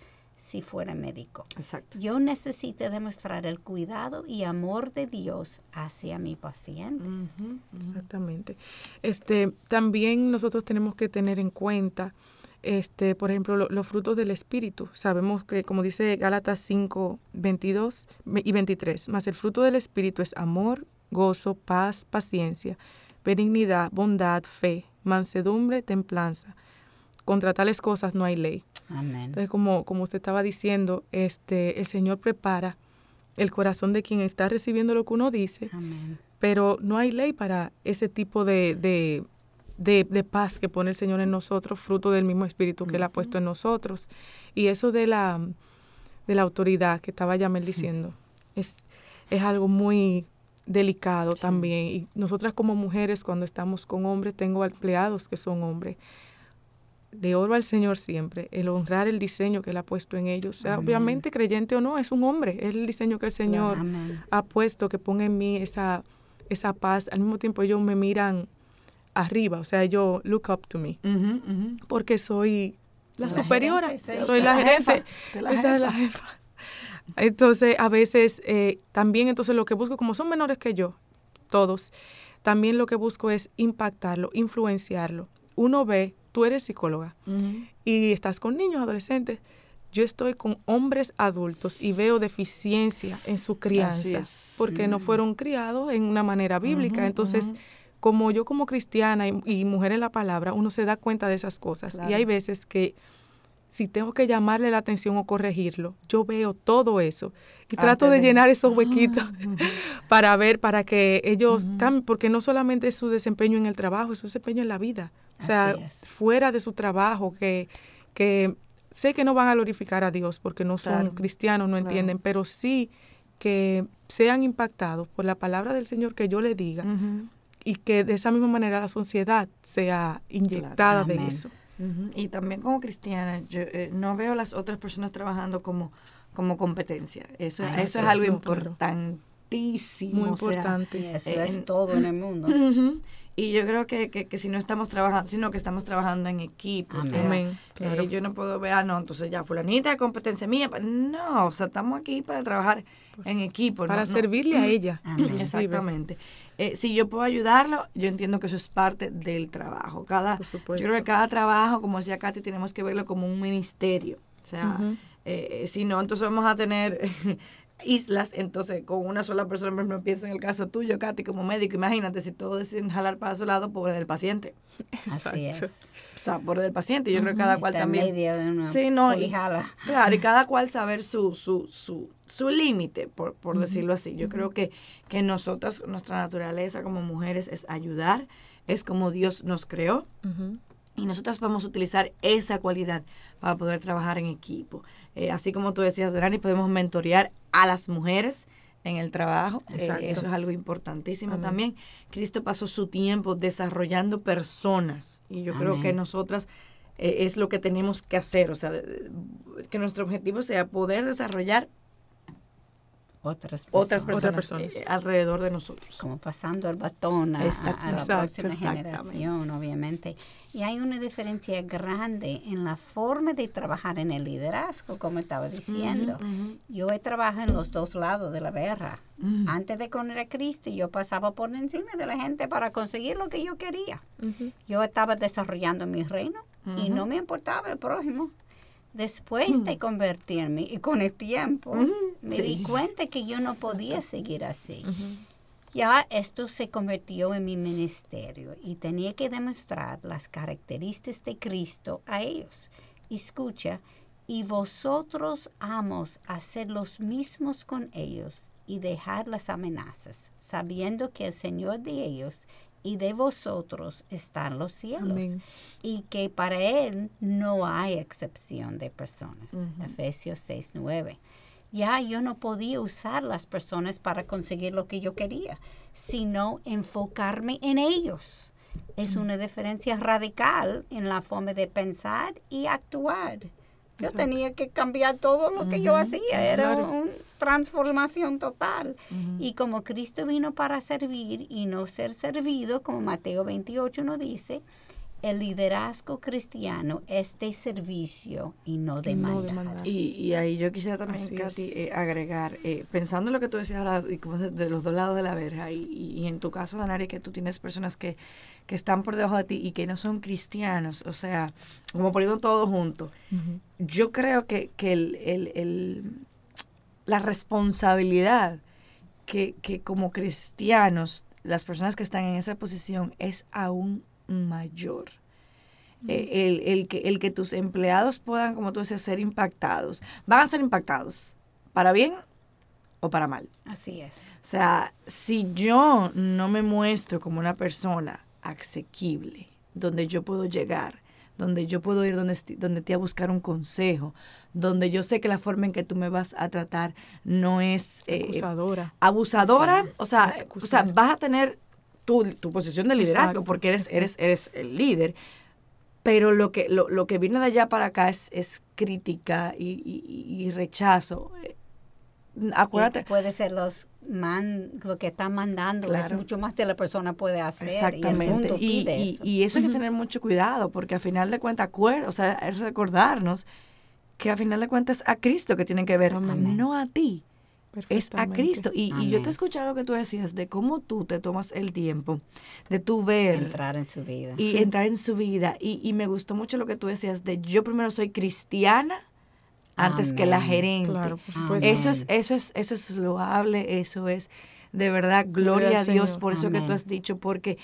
si fuera médico. Exacto. Yo necesito demostrar el cuidado y amor de Dios hacia mi paciente. Exactamente. Este, también nosotros tenemos que tener en cuenta, este, por ejemplo, los frutos del Espíritu. Sabemos que, como dice Gálatas 5, 22 y 23, más el fruto del Espíritu es amor, gozo, paz, paciencia, benignidad, bondad, fe, mansedumbre, templanza. Contra tales cosas no hay ley. Entonces, como, como usted estaba diciendo, este, el Señor prepara el corazón de quien está recibiendo lo que uno dice, pero no hay ley para ese tipo de, de, paz que pone el Señor en nosotros, fruto del mismo Espíritu que Él ha puesto en nosotros. Y eso de la, de la autoridad que estaba Yamel diciendo, es, es algo muy delicado también. Y nosotras como mujeres, cuando estamos con hombres, tengo empleados que son hombres de oro al Señor siempre, el honrar el diseño que Él ha puesto en ellos. sea, obviamente, creyente o no, es un hombre, es el diseño que el Señor ha puesto, que ponga en mí esa, esa paz. Al mismo tiempo, ellos me miran arriba, o sea, yo look up to me, porque soy la, superiora, soy la, gerente, esa es la jefa. Entonces, a veces, eh, también, entonces lo que busco, como son menores que yo, todos, también lo que busco es impactarlo, influenciarlo. Uno ve tú eres psicóloga y estás con niños, adolescentes. Yo estoy con hombres adultos y veo deficiencia en su crianza porque no fueron criados en una manera bíblica. Entonces, como yo como cristiana y, mujer en la palabra, uno se da cuenta de esas cosas. Y hay veces que si tengo que llamarle la atención o corregirlo, yo veo todo eso y trato de, llenar esos huequitos para ver, para que ellos cambien, porque no solamente es su desempeño en el trabajo, es su desempeño en la vida. O sea, fuera de su trabajo, que, que sé que no van a glorificar a Dios porque no son cristianos, no entienden, pero sí que sean impactados por la palabra del Señor que yo le diga y que de esa misma manera la sociedad sea inyectada de eso. Y también como cristiana, yo eh, no veo a las otras personas trabajando como, como competencia. Eso, eso es algo importantísimo. Muy importante. eso es todo en el mundo. Y yo creo que, que, si no estamos trabajando, sino que estamos trabajando en equipo. Amén. Eh, yo no puedo ver, ah, no, entonces ya fulanita competencia mía. No, o sea, estamos aquí para trabajar en equipo. Para servirle a ella. Exactamente. Eh, si yo puedo ayudarlo, yo entiendo que eso es parte del trabajo. Cada, yo creo que cada trabajo, como decía Katy, tenemos que verlo como un ministerio. O sea, eh, si no, entonces vamos a tener islas, entonces con una sola persona, por ejemplo, pienso en el caso tuyo, Katy, como médico, imagínate si todos deciden jalar para su lado, pobre del paciente. Así es. O sea, pobre del paciente, yo creo que cada cual también. de sí, no, y, claro, y cada cual saber su, su, su, su límite, por, por decirlo así. Yo creo que, que nosotras, nuestra naturaleza como mujeres es ayudar, es como Dios nos creó. Y nosotras podemos utilizar esa cualidad para poder trabajar en equipo. Eh, así como tú decías, Dani, podemos mentorear a las mujeres en el trabajo. Eh, eso es algo importantísimo también. Cristo pasó su tiempo desarrollando personas y yo creo que nosotras eh, es lo que tenemos que hacer, o sea, que nuestro objetivo sea poder desarrollar otras personas, eh, alrededor de nosotros. Como pasando el batón a, la próxima generación, obviamente. Y hay una diferencia grande en la forma de trabajar en el liderazgo, como estaba diciendo. Yo he trabajado en los dos lados de la guerra. Antes de conocer a Cristo, yo pasaba por encima de la gente para conseguir lo que yo quería. Yo estaba desarrollando mi reino y no me importaba el prójimo después de convertirme y con el tiempo me di cuenta que yo no podía seguir así. Ya esto se convirtió en mi ministerio y tenía que demostrar las características de Cristo a ellos. Escucha, y vosotros amos hacer los mismos con ellos y dejar las amenazas, sabiendo que el Señor de ellos y de vosotros están los cielos. Y que para Él no hay excepción de personas. Efesios 6, 9. ya yo no podía usar las personas para conseguir lo que yo quería, sino enfocarme en ellos. Es una diferencia radical en la forma de pensar y actuar. Yo tenía que cambiar todo lo que yo hacía, era una transformación total. Y como Cristo vino para servir y no ser servido, como Mateo 28 nos dice, el liderazgo cristiano es de servicio y no de mandar. Y, y, ahí yo quisiera también, Katy, eh, agregar, eh, pensando en lo que tú decías ahora, y como de los dos lados de la verja, y, y, en tu caso, Danari, que tú tienes personas que, que están por debajo de ti y que no son cristianos, o sea, como poniendo todo junto, yo creo que, que el, el, el, la responsabilidad que, que como cristianos, las personas que están en esa posición es aún mayor. Eh, el, el, que, el que tus empleados puedan, como tú dices, ser impactados. Van a ser impactados, para bien o para mal. Así es. O sea, si yo no me muestro como una persona asequible, donde yo puedo llegar, donde yo puedo ir donde, donde te a buscar un consejo, donde yo sé que la forma en que tú me vas a tratar no es eh, abusadora. Abusadora, o sea, o sea, vas a tener tu, tu posición de liderazgo porque eres, eres, eres el líder. Pero lo que, lo, lo que viene de allá para acá es, es crítica y, y, y rechazo. Acuérdate. Y puede ser los man, lo que están mandando claro. es mucho más que la persona puede hacer. Exactamente. Y, y, y, eso. y, eso. hay que tener mucho cuidado, porque a final de cuentas, o sea, es recordarnos que a final de cuentas a Cristo que tiene que ver, Amén. no a ti. Es a Cristo. Y, y, yo te he escuchado lo que tú decías de cómo tú te tomas el tiempo de tu ver. Entrar en su vida. Y sí. entrar en su vida. Y, y me gustó mucho lo que tú decías de yo primero soy cristiana antes Amén. que la gerente. Claro, eso es, eso es, eso es loable, eso es de verdad, gloria, gloria a Dios por eso Amén. que tú has dicho, porque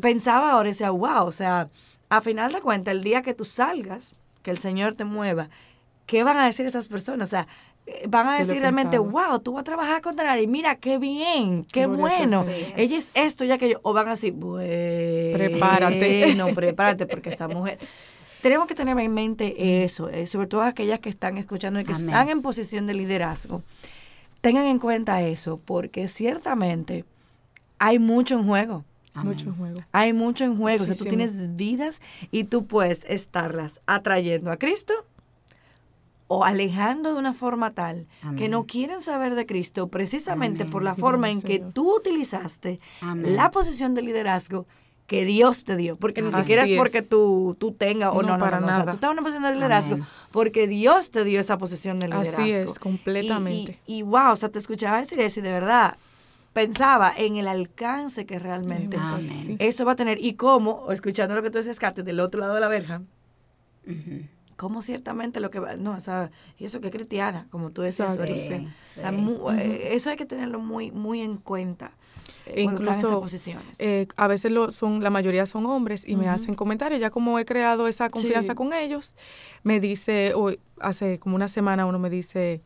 pensaba ahora, decía, wow, o sea, a final de cuentas, el día que tú salgas, que el Señor te mueva, ¿qué van a decir esas personas? O sea, van a decir realmente, wow, tú vas a trabajar con Tanari, mira, qué bien, qué Gloria bueno. Ella es esto, ya que yo, o van a decir, bueno, prepárate. No, prepárate, porque esa mujer tenemos que tener en mente eso, eh, sobre todo aquellas que están escuchando y que Amén. están en posición de liderazgo. Tengan en cuenta eso, porque ciertamente hay mucho en juego. Amén. Mucho en juego. Hay mucho en juego. O sea, tú tienes vidas y tú puedes estarlas atrayendo a Cristo o alejando de una forma tal Amén. que no quieren saber de Cristo precisamente Amén. por la forma en que tú utilizaste la posición de liderazgo que Dios te dio, porque ni Así siquiera es porque tú, tú tengas o no, no, para no, nada. O sea, tú estás en una posición de liderazgo Amén. porque Dios te dio esa posición de liderazgo. Así es, completamente. Y, y, y, wow, o sea, te escuchaba decir eso y de verdad pensaba en el alcance que realmente Amén. eso va a tener y cómo, escuchando lo que tú decías, Kate, del otro lado de la verja, uh -huh cómo ciertamente lo que va, no, o sea, y eso que es cristiana, como tú decías, sí, sí. o sea, muy, uh -huh. eh, eso hay que tenerlo muy, muy en cuenta. Eh, Incluso eh, a veces lo son, la mayoría son hombres y uh -huh. me hacen comentarios, ya como he creado esa confianza sí. con ellos, me dice, hoy, hace como una semana uno me dice,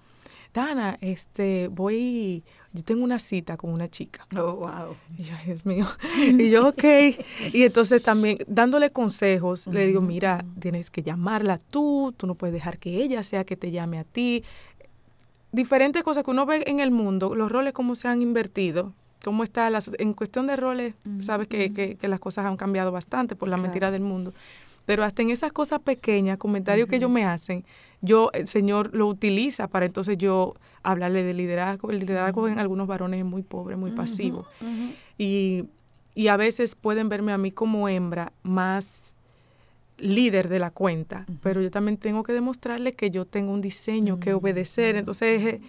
Dana, este, voy, yo tengo una cita con una chica. Oh, wow. Y yo, Dios mío. Y yo, ok. y entonces también dándole consejos, uh -huh. le digo, mira, tienes que llamarla tú, tú no puedes dejar que ella sea que te llame a ti. Diferentes cosas que uno ve en el mundo, los roles cómo se han invertido, cómo está la, en cuestión de roles, uh -huh. sabes que, que, que, las cosas han cambiado bastante por la claro. mentira del mundo. Pero hasta en esas cosas pequeñas, comentarios uh -huh. que ellos me hacen, yo, el Señor lo utiliza para entonces yo hablarle de liderazgo. El liderazgo uh -huh. en algunos varones es muy pobre, muy pasivo. Uh -huh. y, y, a veces pueden verme a mí como hembra más líder de la cuenta, pero yo también tengo que demostrarle que yo tengo un diseño que obedecer. Entonces es,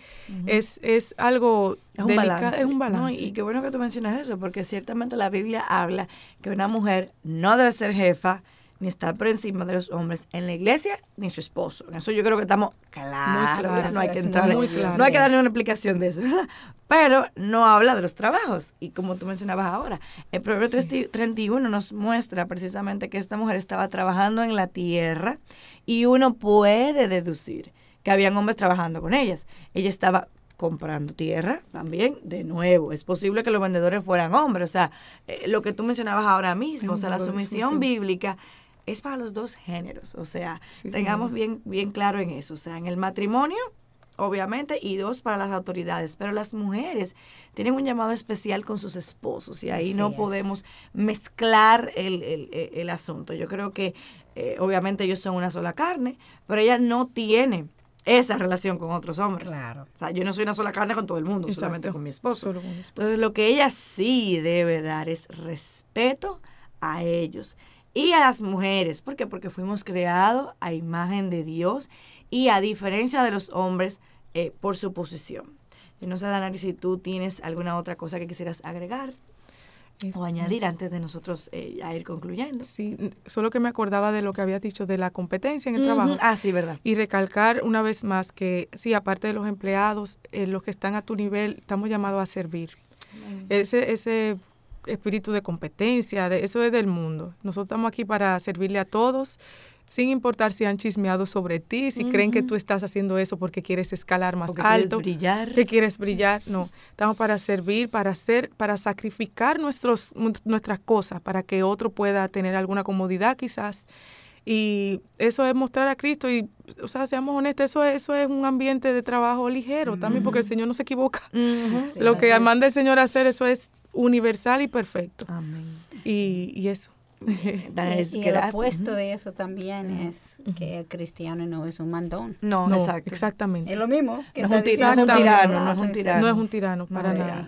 es, es, algo es un balance. Es un balance. No, y qué bueno que tú mencionas eso, porque ciertamente la Biblia habla que una mujer no debe ser jefa, ni estar por encima de los hombres en la iglesia ni su esposo. En eso yo creo que estamos claros. Claro, no hay que entrar, claro. no hay que darle una explicación de eso, ¿verdad? Pero no habla de los trabajos. Y como tú mencionabas ahora, el Proverbio sí. 31 nos muestra precisamente que esta mujer estaba trabajando en la tierra y uno puede deducir que habían hombres trabajando con ellas. Ella estaba comprando tierra también, de nuevo, es posible que los vendedores fueran hombres, o sea, eh, lo que tú mencionabas ahora mismo, o sea, la sumisión bíblica es para los dos géneros, o sea, sí, tengamos sí. bien, bien claro en eso, o sea, en el matrimonio, obviamente, y dos para las autoridades. Pero las mujeres tienen un llamado especial con sus esposos y ahí Así no es. podemos mezclar el, el- el- el asunto. Yo creo que, eh, obviamente, ellos son una sola carne, pero ella no tiene esa relación con otros hombres. Claro. O sea, yo no soy una sola carne con todo el mundo, solamente con mi esposo. Solo con mi esposo. Entonces, lo que ella sí debe dar es respeto a ellos y a las mujeres. ¿Por qué? Porque fuimos creados a imagen de Dios y a diferencia de los hombres eh, por su posición. Yo no sé, Danari, si tú tienes alguna otra cosa que quisieras agregar o añadir antes de nosotros eh, ya ir concluyendo. Sí, solo que me acordaba de lo que había dicho de la competencia en el Ujú. trabajo. Ah, sí, verdad. Y recalcar una vez más que, sí, aparte de los empleados, eh, los que están a tu nivel, estamos llamados a servir. Ese, ese espíritu de competencia, de, eso es del mundo. Nosotros estamos aquí para servirle a todos, sin importar si han chismeado sobre ti, si creen que tú estás haciendo eso porque quieres escalar más Porque quieres alto, brillar. que quieres brillar. No, estamos para servir, para hacer, para sacrificar nuestros, nuestras cosas, para que otro pueda tener alguna comodidad quizás. Y eso es mostrar a Cristo y, o sea, seamos honestos, eso es, eso es un ambiente de trabajo ligero también porque el Señor no se equivoca. Lo que manda el Señor a hacer, eso es universal y perfecto. Amén. Y, y eso. Danari, Y, y el opuesto de eso también es que el cristiano no es un mandón. No, No, exacto. exactamente. Es lo mismo. que No es un es tirano, no es un tirano. No es un tirano, para nada.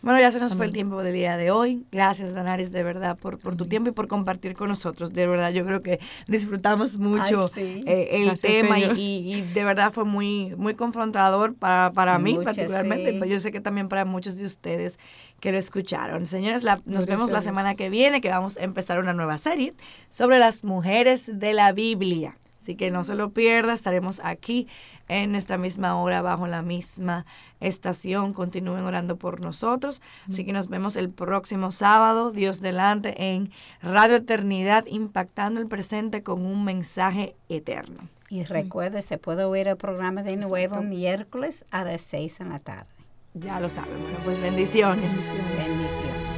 Bueno, ya se nos fue el tiempo del día de hoy. Gracias, Danaris, de verdad, por, por tu tiempo y por compartir con nosotros. De verdad, yo creo que disfrutamos mucho sí. eh, el Gracias, tema y, de verdad fue muy, muy confrontador para, para mí particularmente, sí. pero yo sé que también para muchos de ustedes que lo escucharon. Señores, la- nos Gracias vemos la semana que viene, que vamos a empezar una nueva serie sobre las mujeres de la Biblia. Así que no se lo pierda, estaremos aquí en nuestra misma hora, bajo la misma estación. Continúen orando por nosotros. Así que nos vemos el próximo sábado, Dios delante, en Radio Eternidad, impactando el presente con un mensaje eterno. Y recuerde, se puede oír el programa de nuevo Exacto. miércoles a las 6 en la tarde. Ya lo saben. Bueno, pues bendiciones. Bendiciones.